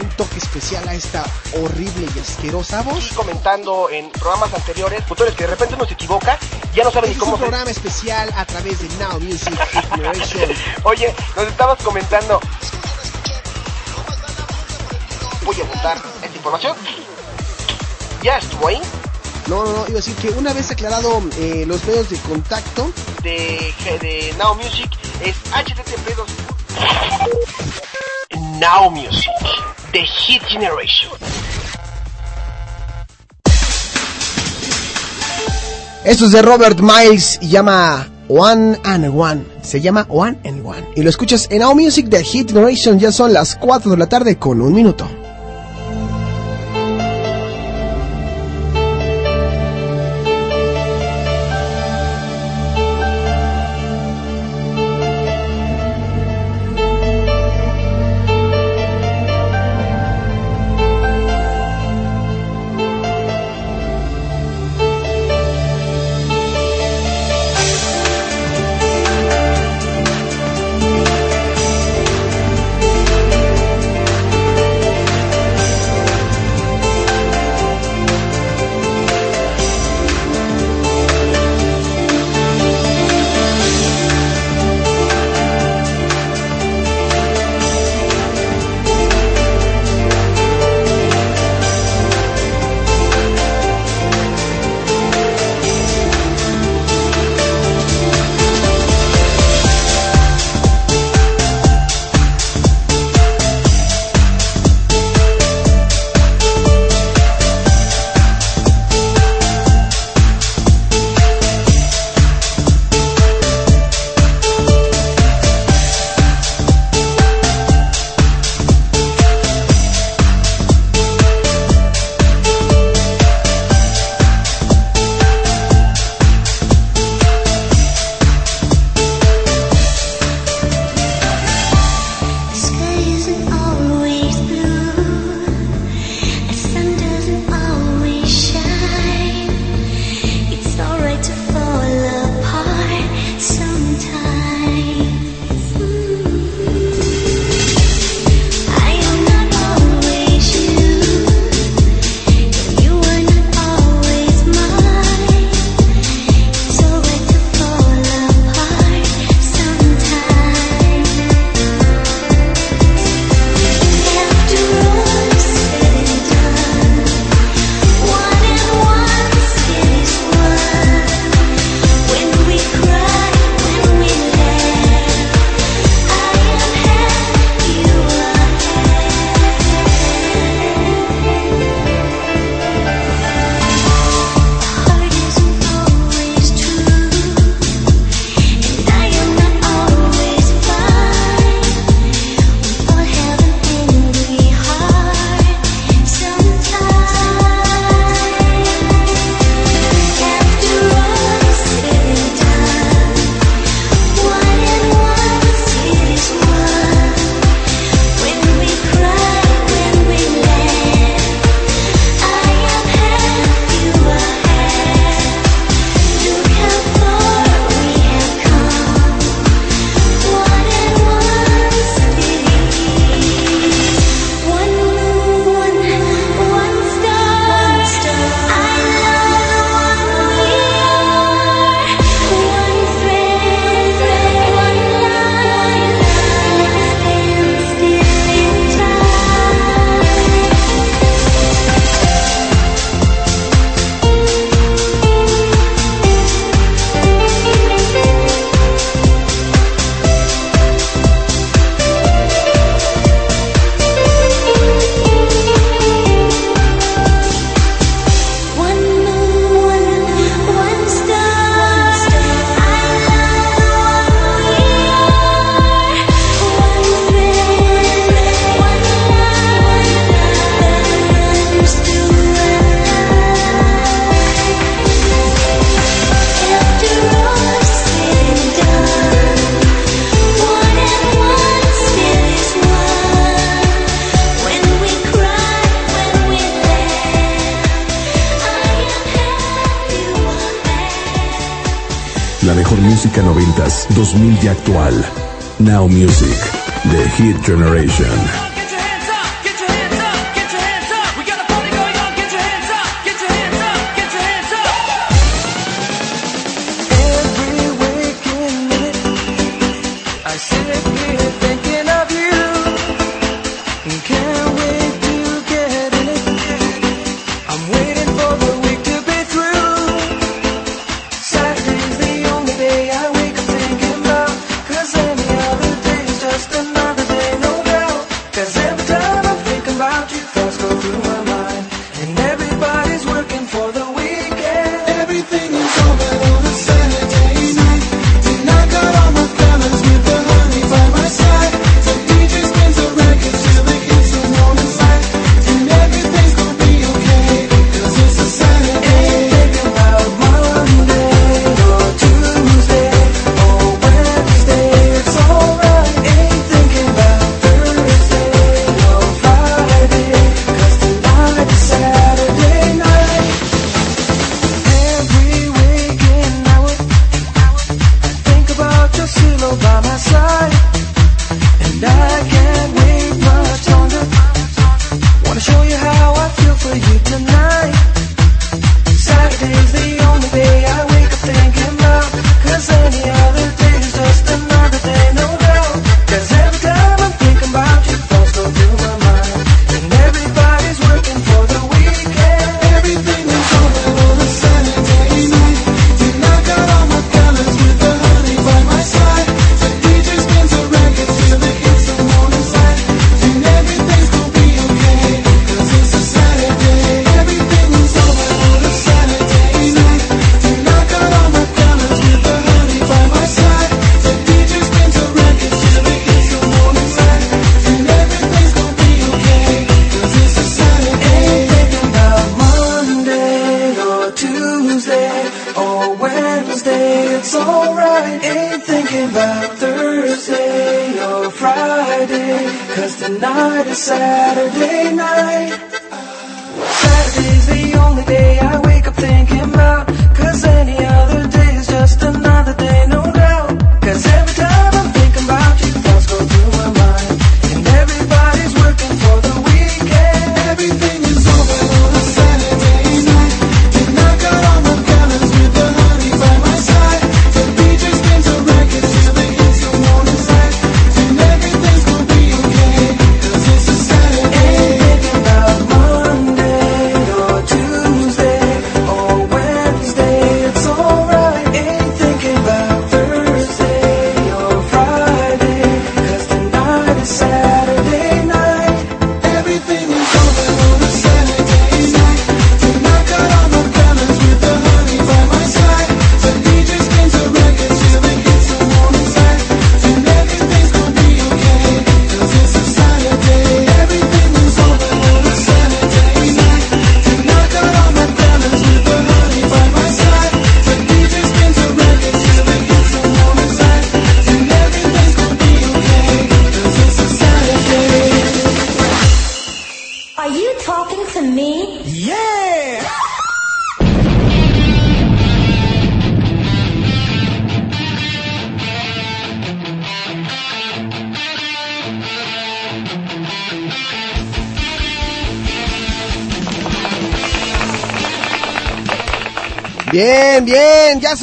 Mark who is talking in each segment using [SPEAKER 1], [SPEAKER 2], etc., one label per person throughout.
[SPEAKER 1] Un toque especial a esta horrible y asquerosa voz.
[SPEAKER 2] Y comentando en programas anteriores, futures que de repente uno se equivoca, ya no saben ni cómo.
[SPEAKER 1] Es un programa especial a través de Now Music Generation.
[SPEAKER 2] Oye, nos estabas comentando. Voy a apuntar esta información. Ya estuvo ahí.
[SPEAKER 1] No, no, no, iba a decir que una vez aclarado eh, los medios de contacto
[SPEAKER 2] de, de Now Music es http Now Music, The Hit Generation.
[SPEAKER 1] Esto es de Robert Miles y llama One and One. Se llama One and One. Y lo escuchas en Now Music, The Hit Generation. Ya son las 4 de la tarde con un minuto.
[SPEAKER 3] Actual. Now Music, The Hit Generation.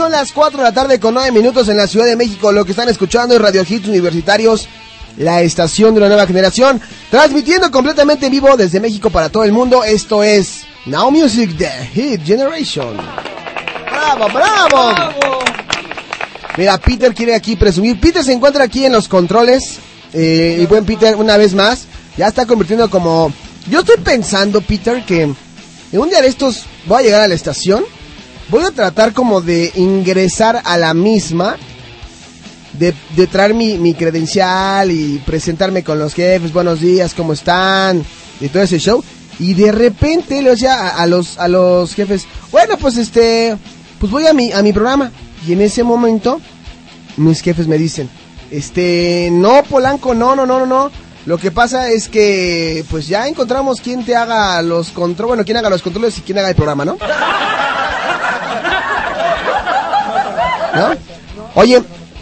[SPEAKER 1] Son las 4 de la tarde con 9 minutos en la Ciudad de México. Lo que están escuchando es Radio Hits Universitarios, la estación de la nueva generación, transmitiendo completamente en vivo desde México para todo el mundo. Esto es Now Music The Hit Generation. ¡Bravo, bravo! Mira, Peter quiere aquí presumir. Peter se encuentra aquí en los controles. Eh, y buen Peter, una vez más, ya está convirtiendo como... Yo estoy pensando, Peter, que en un día de estos voy a llegar a la estación voy a tratar como de ingresar a la misma, de, traer mi, credencial y presentarme con los jefes, buenos días, ¿cómo están? Y todo ese show. Y de repente le decía a, los, a los jefes, bueno, pues este, pues voy a mi, a mi programa. Y en ese momento, mis jefes me dicen, este, no, Polanco, no, no, no, no, no. Lo que pasa es que, pues ya encontramos quién te haga los controles, bueno, quién haga los controles y quién haga el programa, ¿no? Oye,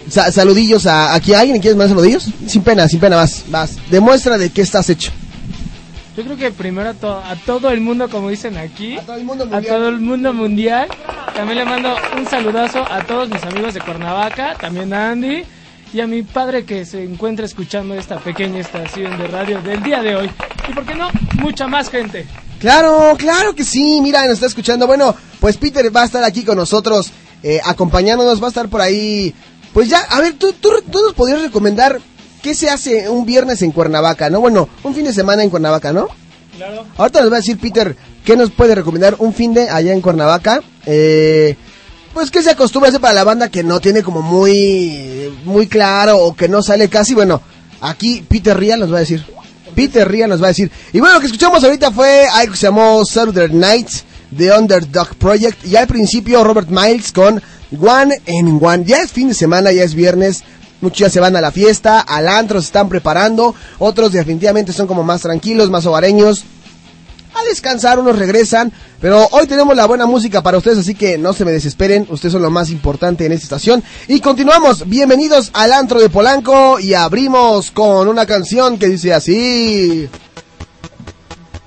[SPEAKER 1] sa- saludillos a aquí alguien quieres más saludillos? Sin pena, sin pena, más, más. Demuestra de qué estás hecho.
[SPEAKER 4] Yo creo que primero a, to- a todo el mundo, como dicen aquí,
[SPEAKER 1] A todo el mundo
[SPEAKER 4] a
[SPEAKER 1] mundial.
[SPEAKER 4] todo el mundo mundial. También le mando un saludazo a todos mis amigos de Cuernavaca, también a Andy y a mi padre que se encuentra escuchando esta pequeña estación de radio del día de hoy. Y por qué no, mucha más gente.
[SPEAKER 1] Claro, claro que sí, mira, nos está escuchando. Bueno, pues Peter va a estar aquí con nosotros, eh, acompañándonos, va a estar por ahí. Pues ya, a ver, tú, tú, tú nos podrías recomendar qué se hace un viernes en Cuernavaca, ¿no? Bueno, un fin de semana en Cuernavaca, ¿no?
[SPEAKER 4] Claro.
[SPEAKER 1] Ahorita nos va a decir Peter qué nos puede recomendar un fin de allá en Cuernavaca. Eh, pues que se acostumbra a hacer para la banda que no tiene como muy, muy claro o que no sale casi. Bueno, aquí Peter Ria nos va a decir. Peter Ria nos va a decir. Y bueno, lo que escuchamos ahorita fue algo que se llamó Saturday Night The Underdog Project. Y al principio Robert Miles con One and One. Ya es fin de semana, ya es viernes. Muchos ya se van a la fiesta, al antro se están preparando. Otros definitivamente son como más tranquilos, más hogareños a descansar, unos regresan, pero hoy tenemos la buena música para ustedes, así que no se me desesperen, ustedes son lo más importante en esta estación. Y continuamos, bienvenidos al antro de Polanco y abrimos con una canción que dice así.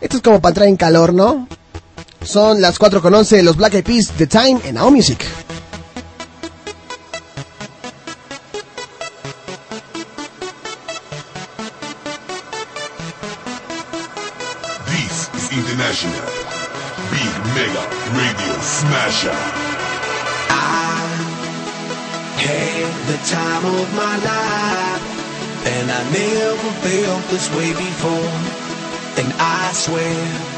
[SPEAKER 1] Esto es como para entrar en calor, ¿no? Son las 4 con 11, los Black Eyed Peas, The Time en Now Music.
[SPEAKER 5] This is International Big Mega Radio Smasher.
[SPEAKER 6] had the time of my life, and I never felt this way before. And I swear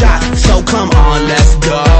[SPEAKER 6] shots. So come on, let's go,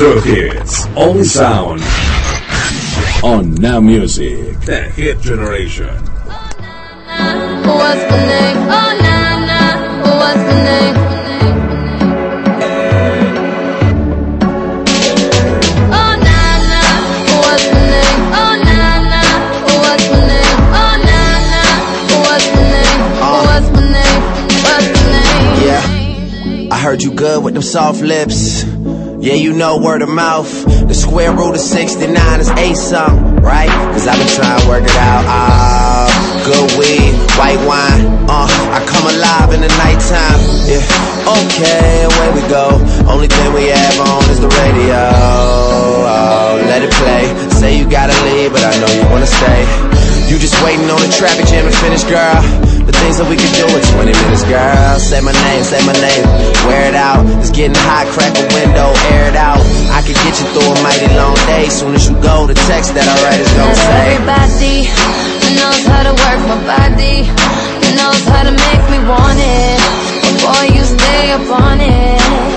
[SPEAKER 7] The True
[SPEAKER 8] Hits. Only sound. On Now Music. The Hit Generation.
[SPEAKER 7] What's my name? Oh, nah, nah. What's my name? Oh, nah, nah. What's my name? Oh, nah, nah. What's my name? Oh, nah, nah. What's my name? What's my name? What's my name?
[SPEAKER 9] Yeah. I heard you good with them soft lips. Yeah, you know word of mouth. The square root of 69 is a something, right? Cause I've been trying to work it out. Ah, good weed, white wine. Uh, I come alive in the nighttime. Yeah, okay, away we go. Only thing we have on is the radio. Oh, let it play. Say you gotta leave, but I know you wanna stay. You just waiting on the traffic jam to finish, girl. The things that we could do in 20 minutes, girl. Say my name, say my name. Wear it out. It's getting hot, crack a window, air it out. I could get you through a mighty long day. Soon as you go, the text that I write is gonna say.
[SPEAKER 7] everybody knows how to work my body, knows how to make me want it. Boy, you stay up on it.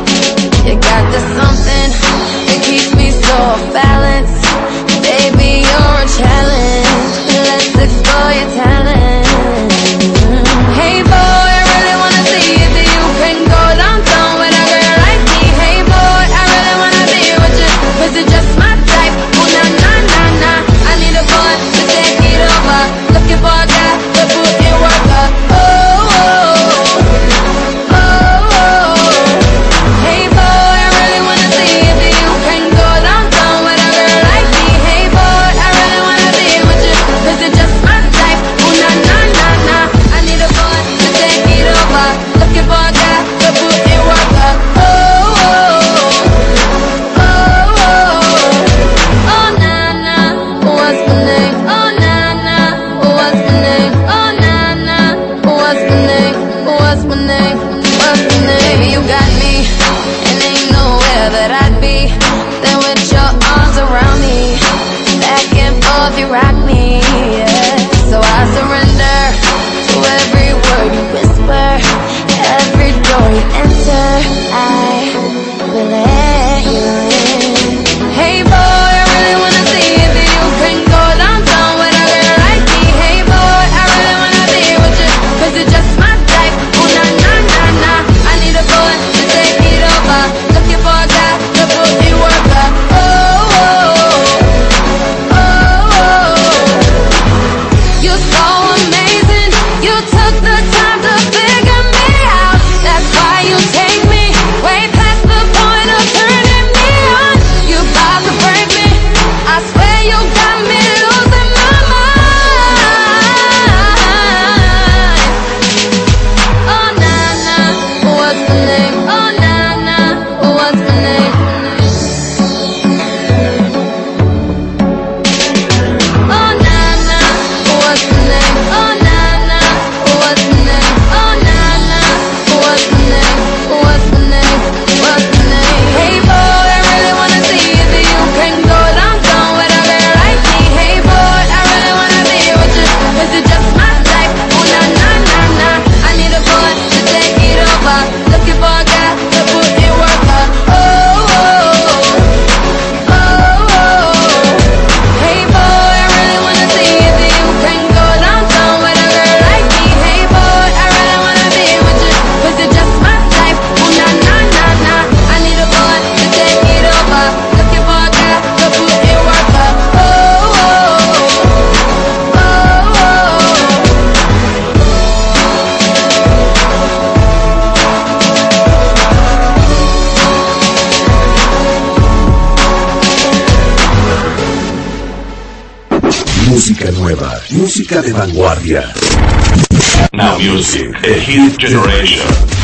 [SPEAKER 8] Música nueva, música de vanguardia. Now Music, a hit generation.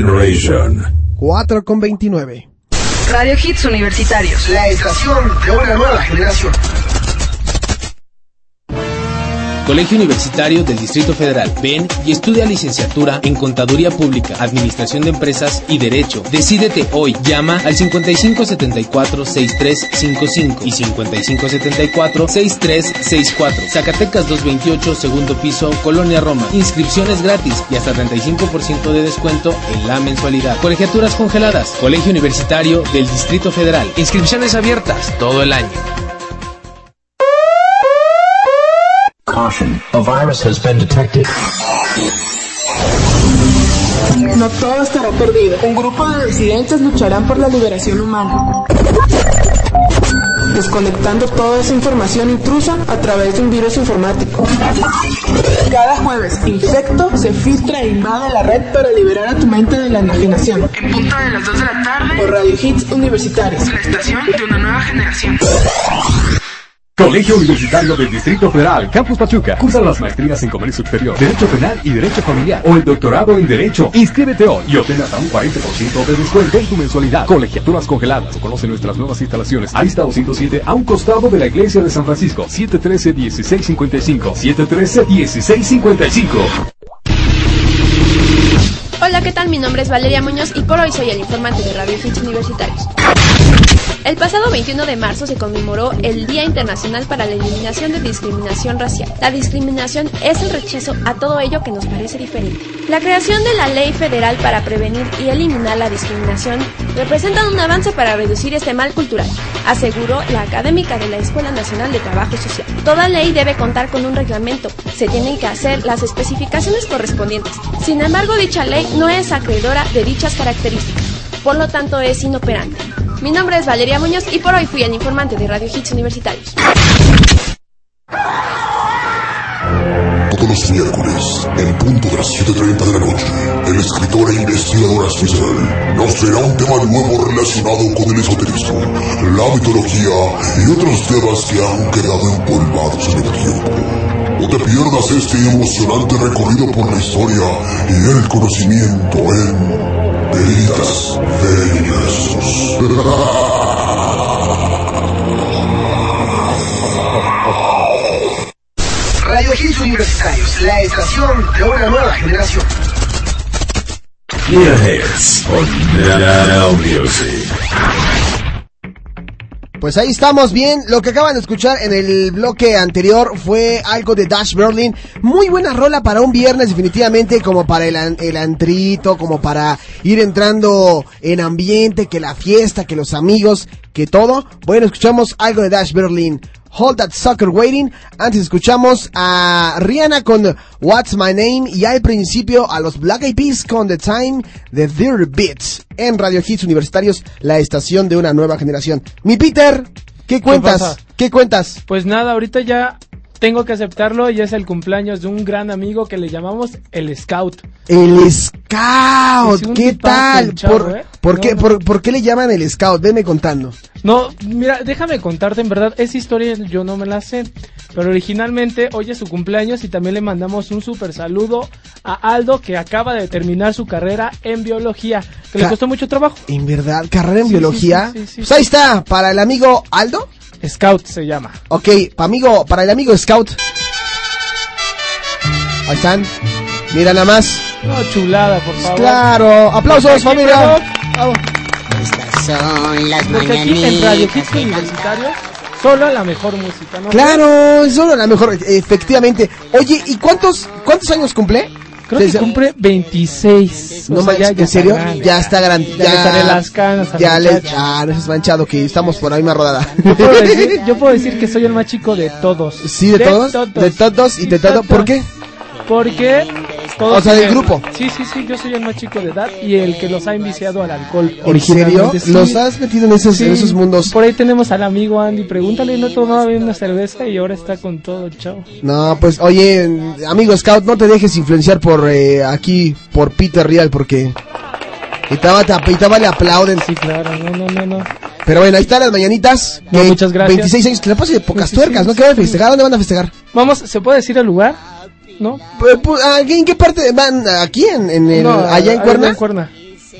[SPEAKER 3] Generation.
[SPEAKER 1] 4 con 29.
[SPEAKER 10] Radio Hits Universitarios.
[SPEAKER 2] La estación de una nueva generación.
[SPEAKER 11] Colegio Universitario del Distrito Federal. Ven y estudia licenciatura en Contaduría Pública, Administración de Empresas y Derecho. Decídete hoy. Llama al 5574-6355 y 5574-6364. Zacatecas 228, segundo piso, Colonia Roma. Inscripciones gratis y hasta 35% de descuento en la mensualidad. Colegiaturas congeladas. Colegio Universitario del Distrito Federal. Inscripciones abiertas todo el año.
[SPEAKER 12] Caution, a virus has been detected.
[SPEAKER 13] No todo estará perdido. Un grupo de disidentes lucharán por la liberación humana. Desconectando toda esa información intrusa a través de un virus informático. Cada jueves, Infecto se filtra e invade la red para liberar a tu mente de la imaginación. En punto de las 2 de la tarde, por Radio Hits Universitarios, la estación de una nueva generación.
[SPEAKER 14] Colegio Universitario del Distrito Federal, Campus Pachuca. Cursa las maestrías en Comercio Exterior, Derecho Penal y Derecho Familiar o el doctorado en Derecho. Inscríbete hoy y obtén hasta un 40% de descuento en tu mensualidad. Colegiaturas congeladas. Conoce nuestras nuevas instalaciones. Arista 207 a un costado de la Iglesia de San Francisco. 713-1655. 713-1655.
[SPEAKER 15] Hola, ¿qué tal? Mi nombre es Valeria Muñoz y por hoy soy el informante de Radio Hits Universitarios. El pasado 21 de marzo se conmemoró el Día Internacional para la Eliminación de Discriminación Racial. La discriminación es el rechazo a todo ello que nos parece diferente. La creación de la Ley Federal para prevenir y eliminar la discriminación representa un avance para reducir este mal cultural, aseguró la académica de la Escuela Nacional de Trabajo Social. Toda ley debe contar con un reglamento, se tienen que hacer las especificaciones correspondientes. Sin embargo, dicha ley no es acreedora de dichas características, por lo tanto es inoperante. Mi nombre es Valeria Muñoz y por hoy fui el informante de Radio Hits Universitarios.
[SPEAKER 5] Todos los miércoles, en punto de las 7.30 de la noche, el escritor e investigador especial nos traerá un tema nuevo relacionado con el esoterismo, la mitología y otros temas que han quedado empolvados en el tiempo. No te pierdas este emocionante recorrido por la historia y el conocimiento en Veritas
[SPEAKER 2] Radio Hits Universitarios, la estación de una nueva generación.
[SPEAKER 3] Hits on Music.
[SPEAKER 1] Pues ahí estamos bien. Lo que acaban de escuchar en el bloque anterior fue algo de Dash Berlin. Muy buena rola para un viernes, definitivamente, como para el, el antrito, como para ir entrando en ambiente, que la fiesta, que los amigos, que todo. Bueno, escuchamos algo de Dash Berlin. Hold That Sucker Waiting. Antes escuchamos a Rihanna con What's My Name y al principio a los Black Eyed Peas con The Time de Their Beats en Radio Hits Universitarios, la estación de una nueva generación. Mi Peter, ¿qué cuentas?
[SPEAKER 4] pasa?
[SPEAKER 1] ¿Qué cuentas?
[SPEAKER 4] Pues nada, ahorita ya tengo que aceptarlo y es el cumpleaños de un gran amigo que le llamamos el Scout.
[SPEAKER 1] El Scout, ¿qué tal?
[SPEAKER 4] el chavo,
[SPEAKER 1] ¿Por,
[SPEAKER 4] ¿eh?
[SPEAKER 1] por
[SPEAKER 4] No,
[SPEAKER 1] qué,
[SPEAKER 4] no.
[SPEAKER 1] por, por qué le llaman el Scout? Veme contando.
[SPEAKER 4] No, mira, déjame contarte, en verdad, esa historia yo no me la sé. Pero originalmente hoy es su cumpleaños y también le mandamos un super saludo a Aldo que acaba de terminar su carrera en biología, que le costó mucho trabajo.
[SPEAKER 1] En verdad, carrera en
[SPEAKER 4] Sí,
[SPEAKER 1] biología.
[SPEAKER 4] sí, sí,
[SPEAKER 1] Pues ahí está, para el amigo Aldo.
[SPEAKER 4] Scout se llama.
[SPEAKER 1] Ok, pa amigo, para el amigo Scout. Ahí están. Mira nada más.
[SPEAKER 4] No, chulada, por favor.
[SPEAKER 1] Claro, aplausos
[SPEAKER 4] Aquí,
[SPEAKER 1] familia.
[SPEAKER 4] pero-
[SPEAKER 16] Estas son las
[SPEAKER 4] Porque aquí en Radio Hits Universitario, solo la mejor música, ¿no?
[SPEAKER 1] Claro, solo la mejor, efectivamente. Oye, ¿y cuántos cuántos años cumple?
[SPEAKER 4] Creo que cumple 26.
[SPEAKER 1] No
[SPEAKER 4] O sea,
[SPEAKER 1] manches,
[SPEAKER 4] ya- ya
[SPEAKER 1] ¿en serio?
[SPEAKER 4] está grande.
[SPEAKER 1] ya está grande.
[SPEAKER 4] Ya le salen las canas
[SPEAKER 1] Ya le, ah, no seas manchado que estamos por la misma rodada.
[SPEAKER 4] Yo puedo, decir, yo puedo decir que soy el más chico de todos.
[SPEAKER 1] Sí, de, todos, de todos y de todo. ¿Por qué?
[SPEAKER 4] Porque todos
[SPEAKER 1] O sea, del grupo.
[SPEAKER 4] Sí, sí, sí, yo soy el más chico de edad y el que los ha enviciado al alcohol.
[SPEAKER 1] ¿En serio?
[SPEAKER 4] sí.
[SPEAKER 1] ¿Los has metido en esos, en
[SPEAKER 4] Sí.
[SPEAKER 1] esos mundos?
[SPEAKER 4] Por ahí tenemos al amigo Andy, pregúntale, no tomaba bien una cerveza y ahora está con todo, chao.
[SPEAKER 1] No, pues oye, amigo Scout, no te dejes influenciar por eh, aquí, por Peter Real, porque y taba, y taba le aplauden.
[SPEAKER 4] Sí, claro, no, no, no, no.
[SPEAKER 1] Pero bueno, ahí están las mañanitas.
[SPEAKER 4] No,
[SPEAKER 1] que
[SPEAKER 4] muchas gracias.
[SPEAKER 1] 26 años, que le pase de pocas
[SPEAKER 4] Sí,
[SPEAKER 1] tuercas, ¿no? ¿Qué van a festejar? ¿Dónde van a festejar?
[SPEAKER 4] Vamos, ¿se puede decir el lugar? ¿No?
[SPEAKER 1] Pu- pu- ah, ¿En qué parte van? ¿Aquí? ¿En, en el,
[SPEAKER 4] No,
[SPEAKER 1] ¿Allá en Cuerna?
[SPEAKER 4] en Cuerna.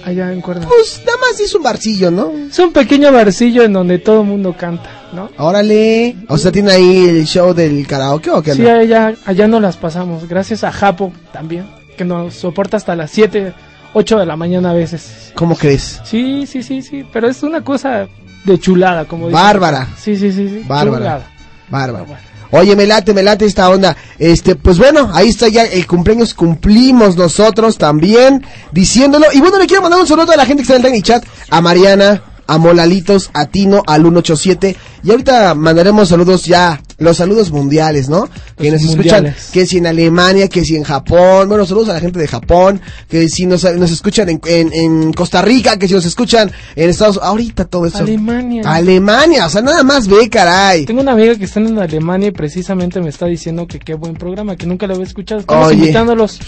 [SPEAKER 4] Allá en Cuerna.
[SPEAKER 1] Pues nada más es un barcillo, ¿no?
[SPEAKER 4] Es un pequeño barcillo en donde todo el mundo canta, ¿no?
[SPEAKER 1] Órale. O sea, ¿tiene ahí el show del karaoke o qué
[SPEAKER 4] Sí,
[SPEAKER 1] onda?
[SPEAKER 4] allá, allá no las pasamos. Gracias a Japo también, que nos soporta hasta las 7, 8 de la mañana a veces.
[SPEAKER 1] ¿Cómo crees?
[SPEAKER 4] Sí, sí, sí, sí. Pero es una cosa de chulada, como dicen.
[SPEAKER 1] Bárbara.
[SPEAKER 4] Sí, sí, sí. sí.
[SPEAKER 1] Bárbara.
[SPEAKER 4] chulada.
[SPEAKER 1] Bárbaro. Oye, me late, me late esta onda. Este, pues bueno, ahí está ya el cumpleaños, cumplimos nosotros también, diciéndolo. Y bueno, le quiero mandar un saludo a la gente que está en el Chat, a Mariana, a Molalitos, a Tino, al 187. Y ahorita mandaremos saludos ya, los saludos mundiales, ¿no? que nos
[SPEAKER 4] mundiales.
[SPEAKER 1] escuchan, que si en Alemania, que si en Japón. Bueno, saludos a la gente de Japón, que si nos, nos escuchan en, en, en Costa Rica, que si nos escuchan en Estados Unidos. Ahorita todo eso.
[SPEAKER 4] Alemania.
[SPEAKER 1] Alemania, o sea, nada más ve, caray.
[SPEAKER 4] Tengo una amiga que está en Alemania y precisamente me está diciendo que qué buen programa, que nunca lo había escuchado. Estamos
[SPEAKER 1] Oye.
[SPEAKER 4] invitándolos.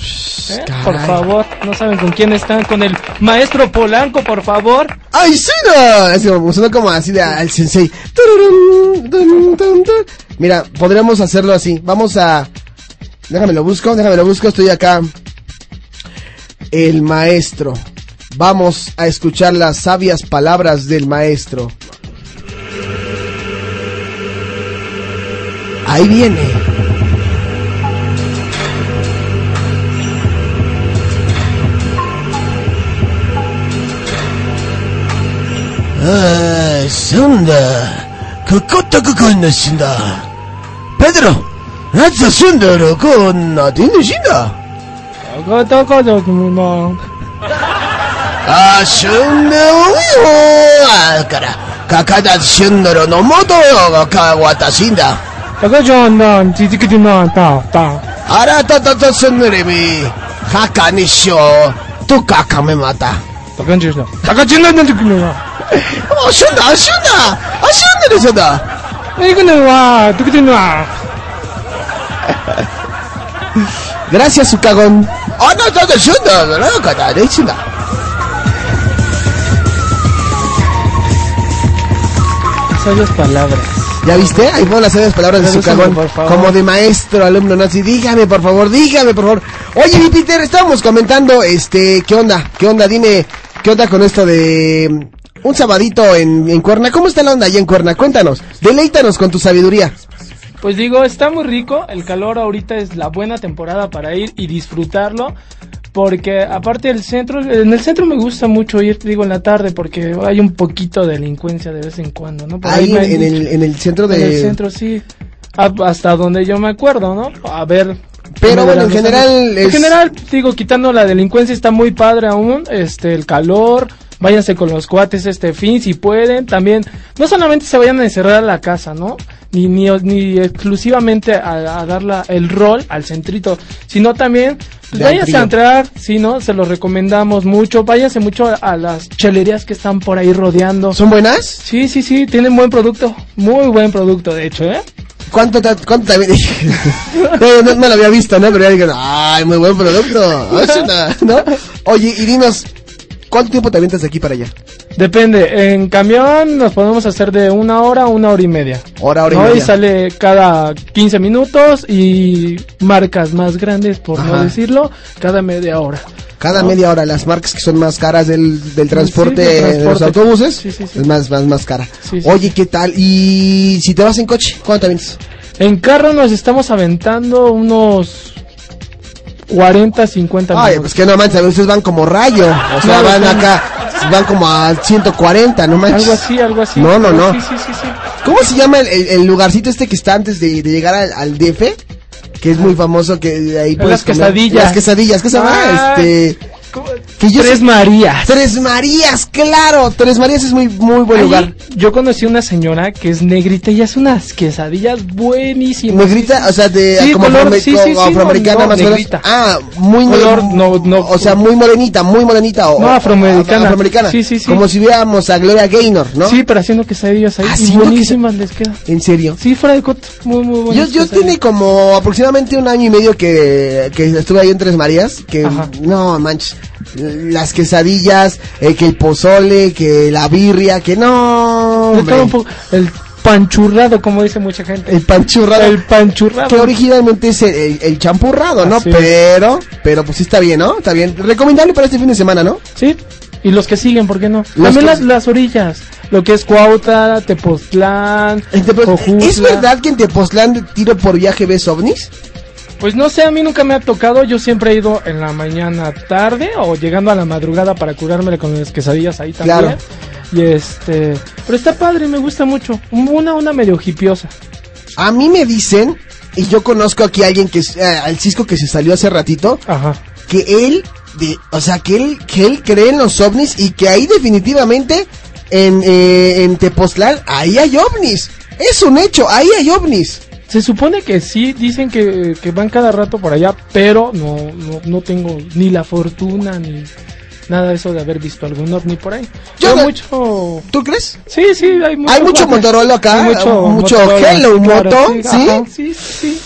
[SPEAKER 4] ¿eh? Por favor, no saben con quién están, con el maestro Polanco, por favor.
[SPEAKER 1] ¡Ay, sí, no! Así como, como así de al sensei. Mira, podríamos hacerlo así. Vamos a. Déjame lo busco, déjame lo busco. Estoy acá. El maestro. Vamos a escuchar las sabias palabras del maestro. Ahí viene. Ah, Sunda. 그 꽃도 그거 넣으신다. 베드로, 나저 순다로 그거 어디 넣으신다.
[SPEAKER 4] Acá toco yo, no.
[SPEAKER 1] 아, 순다요. 아, 까라. 가카다 순다로 너무도 가 왔다신다.
[SPEAKER 4] Acá yo ando, chiquitito, no, ta, ta.
[SPEAKER 1] 아라따따따 순다리미. 하카니쇼. 또 까까메 마다.
[SPEAKER 4] Acá yo no. Acá yo no, no, no, no.
[SPEAKER 1] 어, 순다, 순다. 아, 순다리 순다.
[SPEAKER 4] 이
[SPEAKER 1] Gracias, su cagón. ¡Ah, no, ¡No, no!
[SPEAKER 4] Sabias palabras.
[SPEAKER 1] ¿Ya viste? Ahí fueron las sabias palabras de su cagón. Como de maestro, alumno nazi. Dígame, por favor, dígame, por favor. Oye, mi Peter, estábamos comentando, este, ¿qué onda? ¿Qué onda? Dime, ¿qué onda con esto de un sabadito en, en Cuerna? ¿Cómo está la onda allá en Cuerna? Cuéntanos, deleítanos con tu sabiduría.
[SPEAKER 4] Pues digo, está muy rico. El calor ahorita es la buena temporada para ir y disfrutarlo. Porque aparte del centro, en el centro me gusta mucho ir, digo, en la tarde, porque hay un poquito de delincuencia de vez en cuando, ¿no? Por
[SPEAKER 1] Ahí en, el, en el centro de...
[SPEAKER 4] En el centro, sí. A- hasta donde yo me acuerdo, ¿no? A ver.
[SPEAKER 1] Pero bueno, en general.
[SPEAKER 4] En general, digo, quitando la delincuencia está muy padre aún, este, el calor, váyanse con los cuates este fin si pueden, también, no solamente se vayan a encerrar a la casa, ¿no? Ni, ni, ni exclusivamente a, a dar la- el rol al centrito, sino también, pues, váyanse a entrar, sí, ¿no? Se los recomendamos mucho, váyanse mucho a, a las chelerías que están por ahí rodeando.
[SPEAKER 1] ¿Son buenas?
[SPEAKER 4] Sí, sí, sí, tienen buen producto, muy buen producto, de hecho, ¿eh?
[SPEAKER 1] ¿Cuánto, ta- cuánto también? no, no, no lo había visto, ¿no? Pero ya dije, ay, muy buen producto. Ah, ¿no? Oye, y dinos, ¿cuánto tiempo te avientas de aquí para allá?
[SPEAKER 4] Depende, en camión nos podemos hacer de una hora a una hora y media.
[SPEAKER 1] Hora, hora y
[SPEAKER 4] ¿no?
[SPEAKER 1] media.
[SPEAKER 4] sale cada 15 minutos y marcas más grandes, por
[SPEAKER 1] Ajá.
[SPEAKER 4] no decirlo, cada media hora.
[SPEAKER 1] Cada
[SPEAKER 4] ¿no?
[SPEAKER 1] media hora, las marcas que son más caras del, del transporte,
[SPEAKER 4] Sí, del
[SPEAKER 1] de los
[SPEAKER 4] transporte.
[SPEAKER 1] autobuses,
[SPEAKER 4] Sí, sí,
[SPEAKER 1] es más, más, más cara. Oye, ¿qué tal? Y si te vas en coche, ¿cuánto te avientas?
[SPEAKER 4] En carro nos estamos aventando unos 40, 50
[SPEAKER 1] Ay,
[SPEAKER 4] minutos.
[SPEAKER 1] pues que no manches, ustedes van como rayo. O sea,
[SPEAKER 4] No,
[SPEAKER 1] van acá, van como a 140, no manches.
[SPEAKER 4] Algo así, algo así.
[SPEAKER 1] No, no, no.
[SPEAKER 4] Sí, sí, sí, sí.
[SPEAKER 1] ¿Cómo se llama el, el- el lugarcito este que está antes de, de llegar al, al DF? Que es muy famoso, que ahí puedes
[SPEAKER 4] Las
[SPEAKER 1] comer-
[SPEAKER 4] quesadillas.
[SPEAKER 1] Las quesadillas, ¿qué se llama? Este... que yo
[SPEAKER 4] Tres Marías.
[SPEAKER 1] Tres Marías, claro. Tres Marías es muy, muy buen
[SPEAKER 4] Ahí
[SPEAKER 1] lugar.
[SPEAKER 4] Yo conocí una señora que es negrita y hace unas quesadillas buenísimas.
[SPEAKER 1] Negrita, o sea, de
[SPEAKER 4] Sí,
[SPEAKER 1] como,
[SPEAKER 4] color- sí, sí, no,
[SPEAKER 1] afroamericana
[SPEAKER 4] no,
[SPEAKER 1] más o menos. Ah, muy
[SPEAKER 4] Color, no, no.
[SPEAKER 1] O sea, muy morenita, muy morenita. O,
[SPEAKER 4] No, afroamericana.
[SPEAKER 1] afroamericana.
[SPEAKER 4] Sí, sí, sí.
[SPEAKER 1] Como si viéramos a Gloria Gaynor, ¿no?
[SPEAKER 4] Sí, pero haciendo quesadillas ahí.
[SPEAKER 1] Haciendo
[SPEAKER 4] buenísimas les quedan.
[SPEAKER 1] ¿En serio?
[SPEAKER 4] Sí, fuera de coto. Muy, muy
[SPEAKER 1] Yo,
[SPEAKER 4] buenas
[SPEAKER 1] yo
[SPEAKER 4] quesadillas.
[SPEAKER 1] tiene como aproximadamente un año y medio que, que estuve ahí en Tres Marías, que
[SPEAKER 4] Ajá.
[SPEAKER 1] no manches, las quesadillas, eh, que el pozole, que la birria, que no,
[SPEAKER 4] De
[SPEAKER 1] hombre.
[SPEAKER 4] todo un poco. El panchurrado, como dice mucha gente.
[SPEAKER 1] El panchurrado.
[SPEAKER 4] El panchurrado.
[SPEAKER 1] Que originalmente es el, el- el champurrado, ¿no?
[SPEAKER 4] Así.
[SPEAKER 1] Pero, pero pues sí está bien, ¿no? Está bien. Recomendable para este fin de semana, ¿no?
[SPEAKER 4] Sí. Y los que siguen, ¿por qué no?
[SPEAKER 1] Los
[SPEAKER 4] También las, las orillas. Lo que es Cuautla, Tepoztlán, Cojutla.
[SPEAKER 1] ¿Es verdad que en Tepoztlán tiro por viaje ves ovnis?
[SPEAKER 4] Pues no sé, a mí nunca me ha tocado. Yo siempre he ido en la mañana tarde o llegando a la madrugada para curármele con las quesadillas ahí también.
[SPEAKER 1] Claro.
[SPEAKER 4] Y este. Pero está padre, me gusta mucho. Una onda medio hipiosa.
[SPEAKER 1] A mí me dicen, y yo conozco aquí a alguien que es, eh, al Cisco que se salió hace ratito, que él, de, o sea, que él, que él cree en los ovnis y que ahí definitivamente en, eh, en Tepoztlán, ahí hay ovnis. Es un hecho, ahí hay ovnis.
[SPEAKER 4] Se supone que sí, dicen que, que van cada rato por allá, pero no, no, no tengo ni la fortuna ni nada de eso de haber visto algún ovni por ahí. Yo mucho...
[SPEAKER 1] ¿Tú crees?
[SPEAKER 4] Sí, sí, hay mucho...
[SPEAKER 1] Hay mucho Motorola acá,
[SPEAKER 4] Hay
[SPEAKER 1] mucho,
[SPEAKER 4] Motorola,
[SPEAKER 1] Hello
[SPEAKER 4] claro,
[SPEAKER 1] Moto,
[SPEAKER 4] sí,
[SPEAKER 1] ¿sí?
[SPEAKER 4] ajá, sí, sí.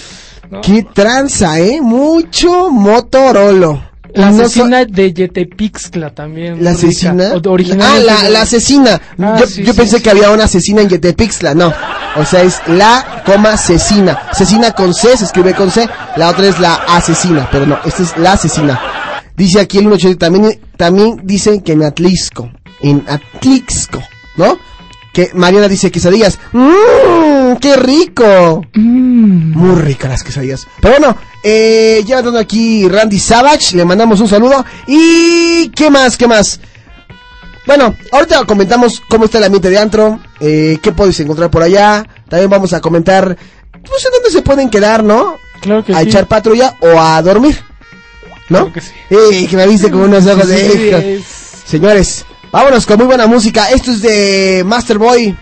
[SPEAKER 4] ¿no?
[SPEAKER 1] Qué tranza, ¿eh? Mucho Motorola.
[SPEAKER 4] La
[SPEAKER 1] No so-
[SPEAKER 4] asesina de Yetepixtla también.
[SPEAKER 1] ¿La
[SPEAKER 4] ubica.
[SPEAKER 1] asesina? Ah, la, la asesina.
[SPEAKER 4] Ah,
[SPEAKER 1] yo
[SPEAKER 4] sí,
[SPEAKER 1] yo
[SPEAKER 4] sí,
[SPEAKER 1] pensé
[SPEAKER 4] sí.
[SPEAKER 1] que había una asesina en Yetepixtla, no. O sea, es la coma asesina. Asesina con C, se escribe con C. La otra es la asesina, pero no, esta es la asesina. Dice aquí el 180, también, también dicen que en Atlisco, en Atlixco, ¿no? Que Mariana dice quesadillas. ¡Mmm! ¡Qué rico! Muy ricas las quesadillas. Pero bueno, eh, ya dando aquí Randy Savage, le mandamos un saludo. ¿Y qué más? ¿Qué más? Bueno, ahorita comentamos cómo está el ambiente de antro, eh, qué podéis encontrar por allá. También vamos a comentar, pues en dónde se pueden quedar, ¿no?
[SPEAKER 4] Claro que
[SPEAKER 1] a
[SPEAKER 4] sí.
[SPEAKER 1] echar patrulla o a dormir, ¿no?
[SPEAKER 4] que sí.
[SPEAKER 1] Eh, que me viste con unos ojos de...
[SPEAKER 4] Sí,
[SPEAKER 1] Señores, vámonos con muy buena música. Esto es de Master Boy.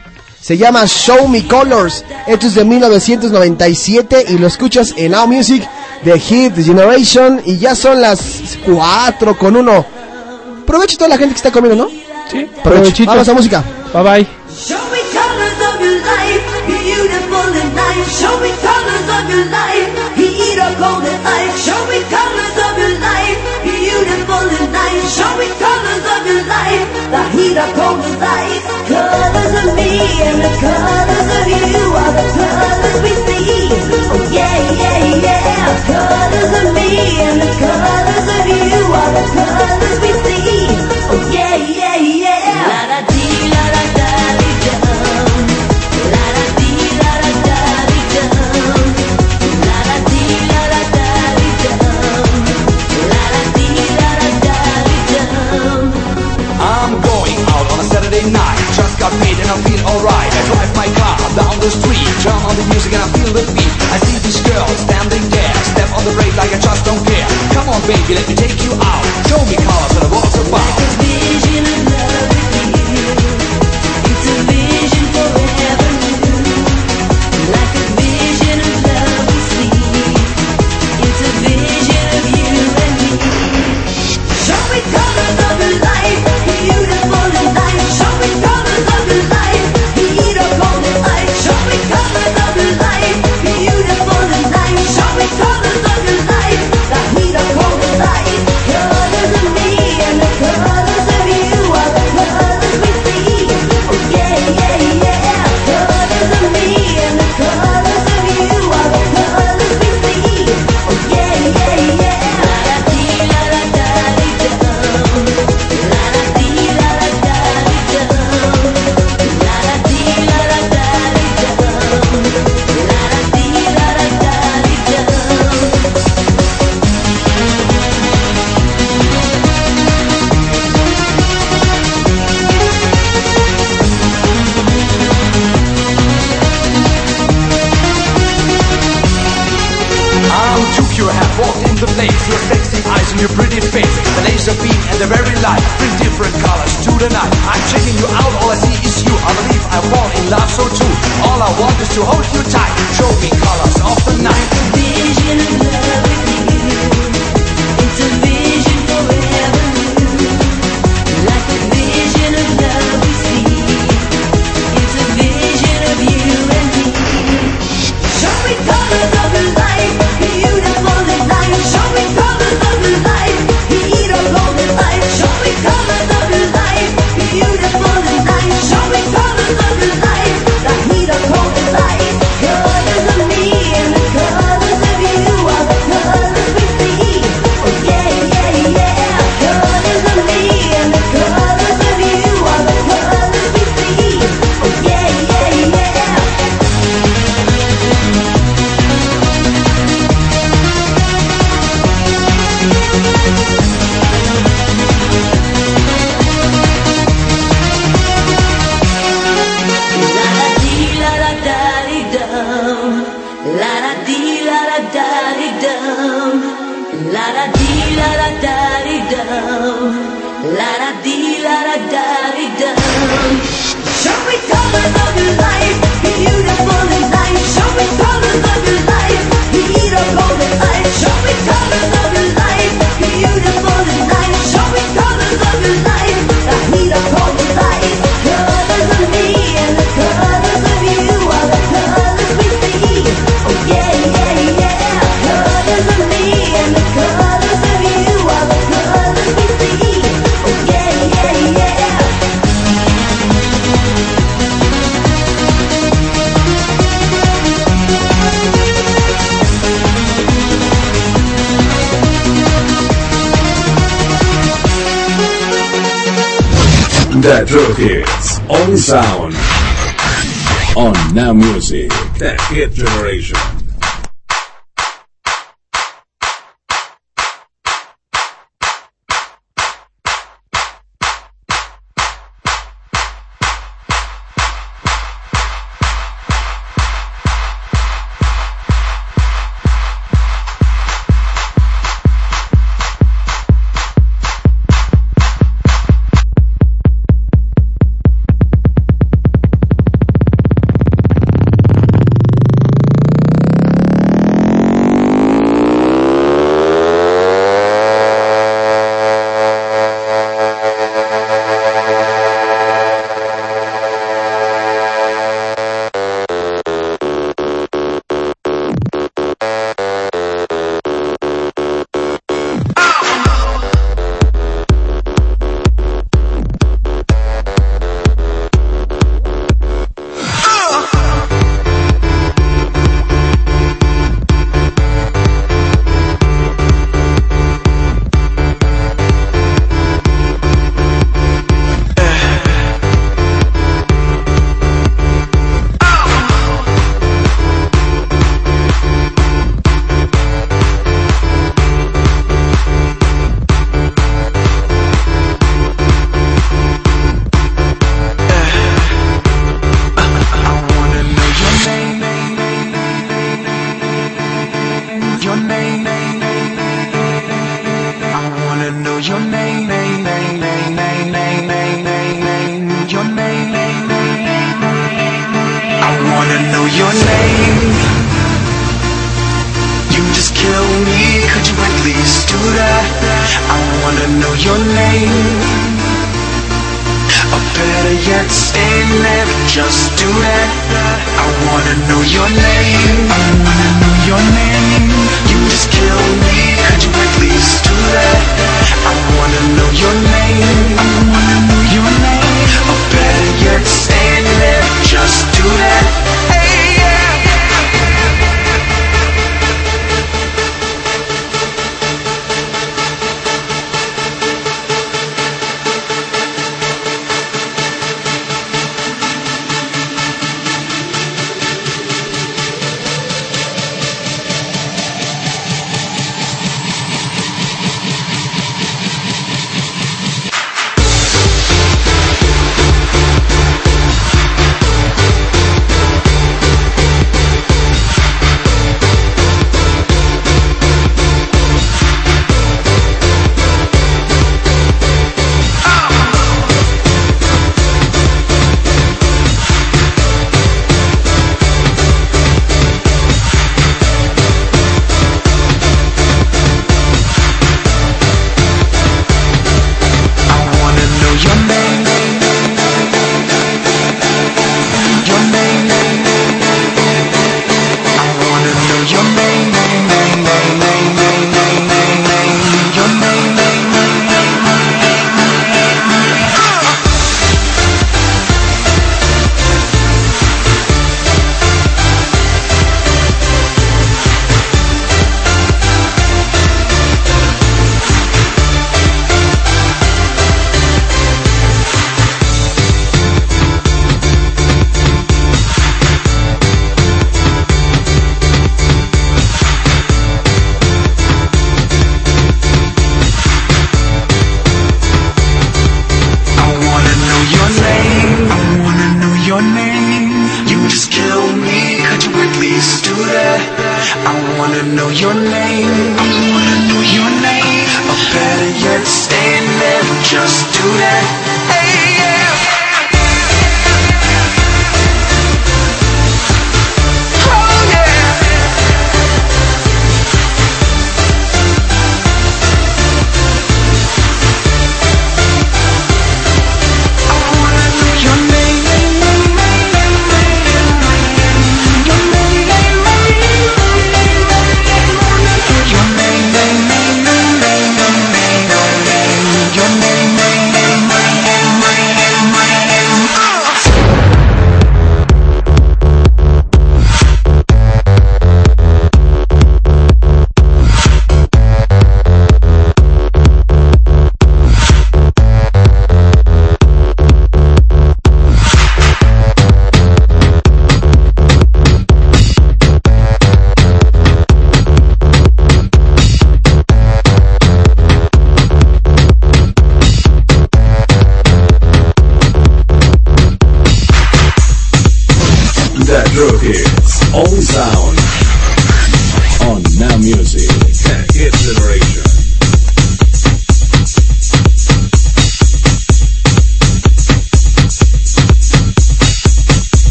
[SPEAKER 1] Se llama Show Me Colors. Esto es de 1997 y lo escuchas en Now Music de Hit Generation. Y ya son las 4 con 1. Provecho toda la gente que está comiendo, ¿no?
[SPEAKER 4] Sí,
[SPEAKER 1] Provecho.
[SPEAKER 4] provechito.
[SPEAKER 1] Vamos a música.
[SPEAKER 4] Bye bye.
[SPEAKER 17] Show me colors of your life, beautiful and nice. Show me colors of your life, heat or cold and ice. Show me colors of your life, beautiful and nice. Show me colors of your life, the heat or cold ice. Colors of me and the colors of you are the colors we see. Oh yeah, yeah, yeah. Colors of me and the colors of you are the colors we see.
[SPEAKER 18] The street, turn on the music and I feel the beat. I see this girl standing there, step on the brake like I just don't care. Come on, baby, let me take you out. Show me colors that I was about.
[SPEAKER 8] Hit Generation.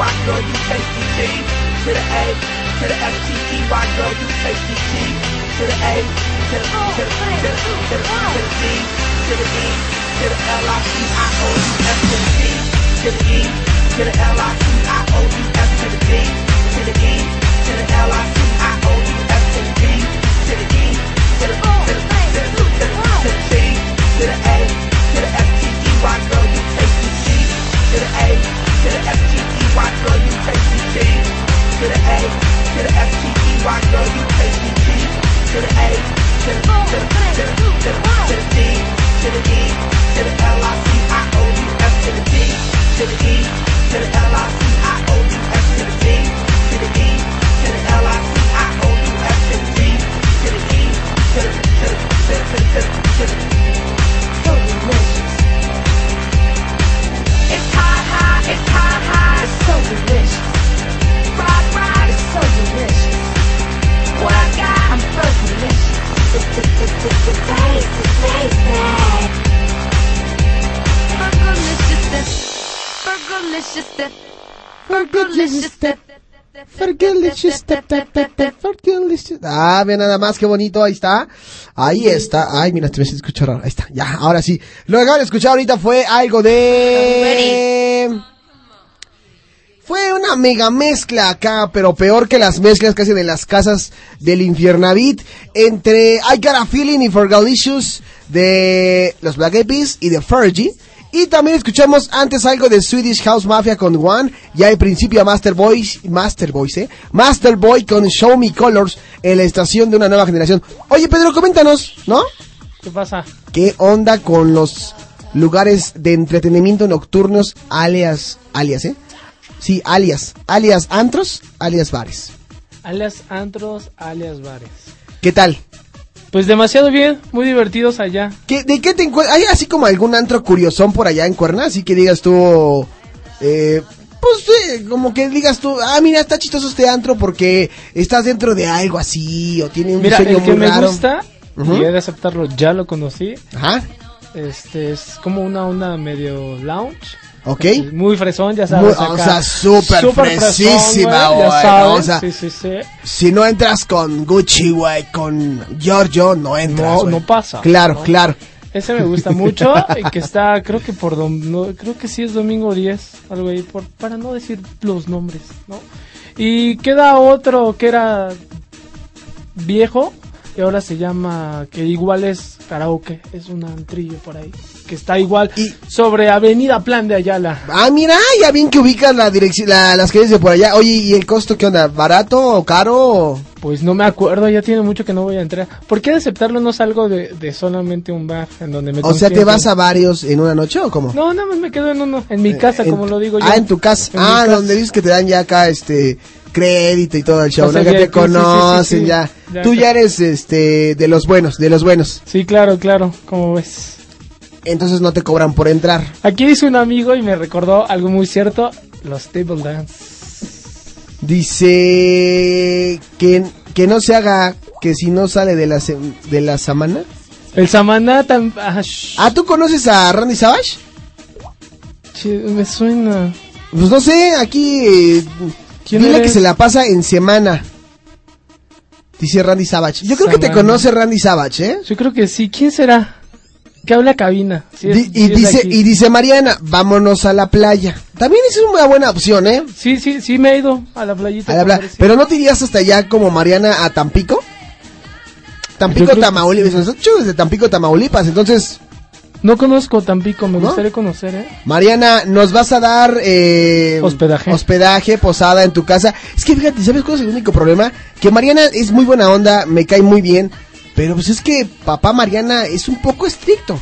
[SPEAKER 6] S T E Y, girl, you tasty G. To the A, to the S T E Y, girl, you tasty G. To the A, to the, to the, to the, to the, to the, to the D, to the E, to the L I C I O U S to the D, to the E, to the L I C I O U S to the D, to the E, to the L I C I O U S to the D, to the E, to the, to the, to the, to the, to the D, to the A, to the S T E Y, girl, you tasty G to the A, to the S T E Y, girl, you tasty G. To the A, to the S T E Y, girl, you tasty G. To the A, to the, to the, to the, to the, to the D, to the E, to the L I C I O U S to the D, to the E, to the L I C I O U S to the D, to the E, to the L I C I O U S to the D, to the E, to the, to the, to the, to the, to the.
[SPEAKER 7] It's hot, hot, it's hot, hot. It's so delicious. Rock, rock, it's so delicious. What I got, I'm fergalicious. Taste, taste, Fergalicious, fergalicious,
[SPEAKER 1] Fergalicious, ta, ta, ta, ta, fergalicious. Ah, ve nada más, qué bonito, ahí está. Ahí está. Ay, mira, te me escuchar raro. Ahí está, ya, ahora sí. Lo que acaban de escuchar ahorita fue algo de... Fue una mega mezcla acá, pero peor que las mezclas que hacen en las casas del Infiernavit entre I Got a Feeling y Fergalicious de los Black Eyed Peas y de Fergie. Y también escuchamos antes algo de Swedish House Mafia con One. Y al principio a Master Boys, Master Boys, ¿eh? Master Boy con Show Me Colors en la estación de una nueva generación. Oye, Pedro, coméntanos, ¿no?
[SPEAKER 4] ¿Qué pasa?
[SPEAKER 1] ¿Qué onda con los lugares de entretenimiento nocturnos, alias, alias, eh? Sí, alias, alias antros, alias bares.
[SPEAKER 4] Alias antros, alias bares.
[SPEAKER 1] ¿Qué tal?
[SPEAKER 4] Pues demasiado bien, muy divertidos allá.
[SPEAKER 1] ¿Qué- ¿De qué te encuentras? ¿Hay así como algún antro curiosón por allá en Cuerna? Así que digas tú, eh, pues eh, como que digas tú, ah, mira, está chistoso este antro porque estás dentro de algo así o tiene un
[SPEAKER 4] Mira,
[SPEAKER 1] diseño
[SPEAKER 4] el que
[SPEAKER 1] muy
[SPEAKER 4] me
[SPEAKER 1] raro.
[SPEAKER 4] gusta, y he de aceptarlo, ya lo conocí.
[SPEAKER 1] Ajá.
[SPEAKER 4] Este es como una onda medio lounge.
[SPEAKER 1] Ok.
[SPEAKER 4] Muy fresón, ya sabes.
[SPEAKER 1] Muy- o sea, súper fresísima,
[SPEAKER 4] güey,
[SPEAKER 1] ¿no? O sea,
[SPEAKER 4] sí, sí, sí.
[SPEAKER 1] Si no entras con Gucci, güey, con Giorgio, no entras.
[SPEAKER 4] No,
[SPEAKER 1] güey.
[SPEAKER 4] no pasa.
[SPEAKER 1] Claro,
[SPEAKER 4] ¿no?
[SPEAKER 1] claro.
[SPEAKER 4] Ese me gusta mucho, y que está, creo que por dom- creo que sí es domingo 10, algo ahí, por, para no decir los nombres, ¿no? Y queda otro que era viejo, y ahora se llama, que igual es karaoke, es un antrillo por ahí, que está igual sobre Avenida Plan de Ayala.
[SPEAKER 1] Ah, mira, ya bien que ubicas la dirección, la- las calles de por allá. Oye, ¿y el costo qué onda? ¿Barato o caro?
[SPEAKER 4] Pues no me acuerdo, ya tiene mucho que no voy a entrar. ¿Por qué de aceptarlo no salgo de, de solamente un bar en donde me
[SPEAKER 1] O sea, ¿te vas a varios en una noche o cómo?
[SPEAKER 4] No, nada más me quedo en uno, en mi casa,
[SPEAKER 1] En-
[SPEAKER 4] como lo digo yo.
[SPEAKER 1] Ah, en tu casa.
[SPEAKER 4] En
[SPEAKER 1] ah,
[SPEAKER 4] casa.
[SPEAKER 1] donde dices que te dan ya acá este crédito y todo el show,
[SPEAKER 4] O sea,
[SPEAKER 1] ¿no?
[SPEAKER 4] Ya-
[SPEAKER 1] te
[SPEAKER 4] sí, sí, sí,
[SPEAKER 1] conocen
[SPEAKER 4] sí,
[SPEAKER 1] ya.
[SPEAKER 4] ya
[SPEAKER 1] Tú ya eres este de los buenos, de los buenos.
[SPEAKER 4] Sí, claro, claro, como ves.
[SPEAKER 1] Entonces no te cobran por entrar.
[SPEAKER 4] Aquí dice un amigo y me recordó algo muy cierto, los table dance.
[SPEAKER 1] Dice que, que no se haga que si no sale de la de la semana.
[SPEAKER 4] El Samaná tam- ah,
[SPEAKER 1] Ah, ¿tú conoces a Randy Savage?
[SPEAKER 4] che, me suena.
[SPEAKER 1] Pues no sé, aquí eh,
[SPEAKER 4] ¿Quién
[SPEAKER 1] dile
[SPEAKER 4] eres?
[SPEAKER 1] que se la pasa en semana. Dice Randy Savage. Yo creo que te conoce Randy Savage, ¿eh?
[SPEAKER 4] Yo creo que sí, ¿quién será? Que habla cabina. Es-
[SPEAKER 1] Di- y dice y dice Mariana, vámonos a la playa. También es una buena opción, ¿eh?
[SPEAKER 4] Sí, sí, sí me he ido a la playita.
[SPEAKER 1] A la. Pero no te irías hasta allá como Mariana a Tampico. Tampico, Tamaulipas. Nosotros desde Tampico, Tamaulipas. Entonces,
[SPEAKER 4] No conozco Tampico, me
[SPEAKER 1] ¿No?
[SPEAKER 4] gustaría conocer, ¿eh?
[SPEAKER 1] Mariana, nos vas a dar eh,
[SPEAKER 4] Hospedaje.
[SPEAKER 1] hospedaje, posada en tu casa. Es que fíjate, ¿sabes cuál es el único problema? Que Mariana es muy buena onda, me cae muy bien, pero pues es que papá Mariana es un poco estricto.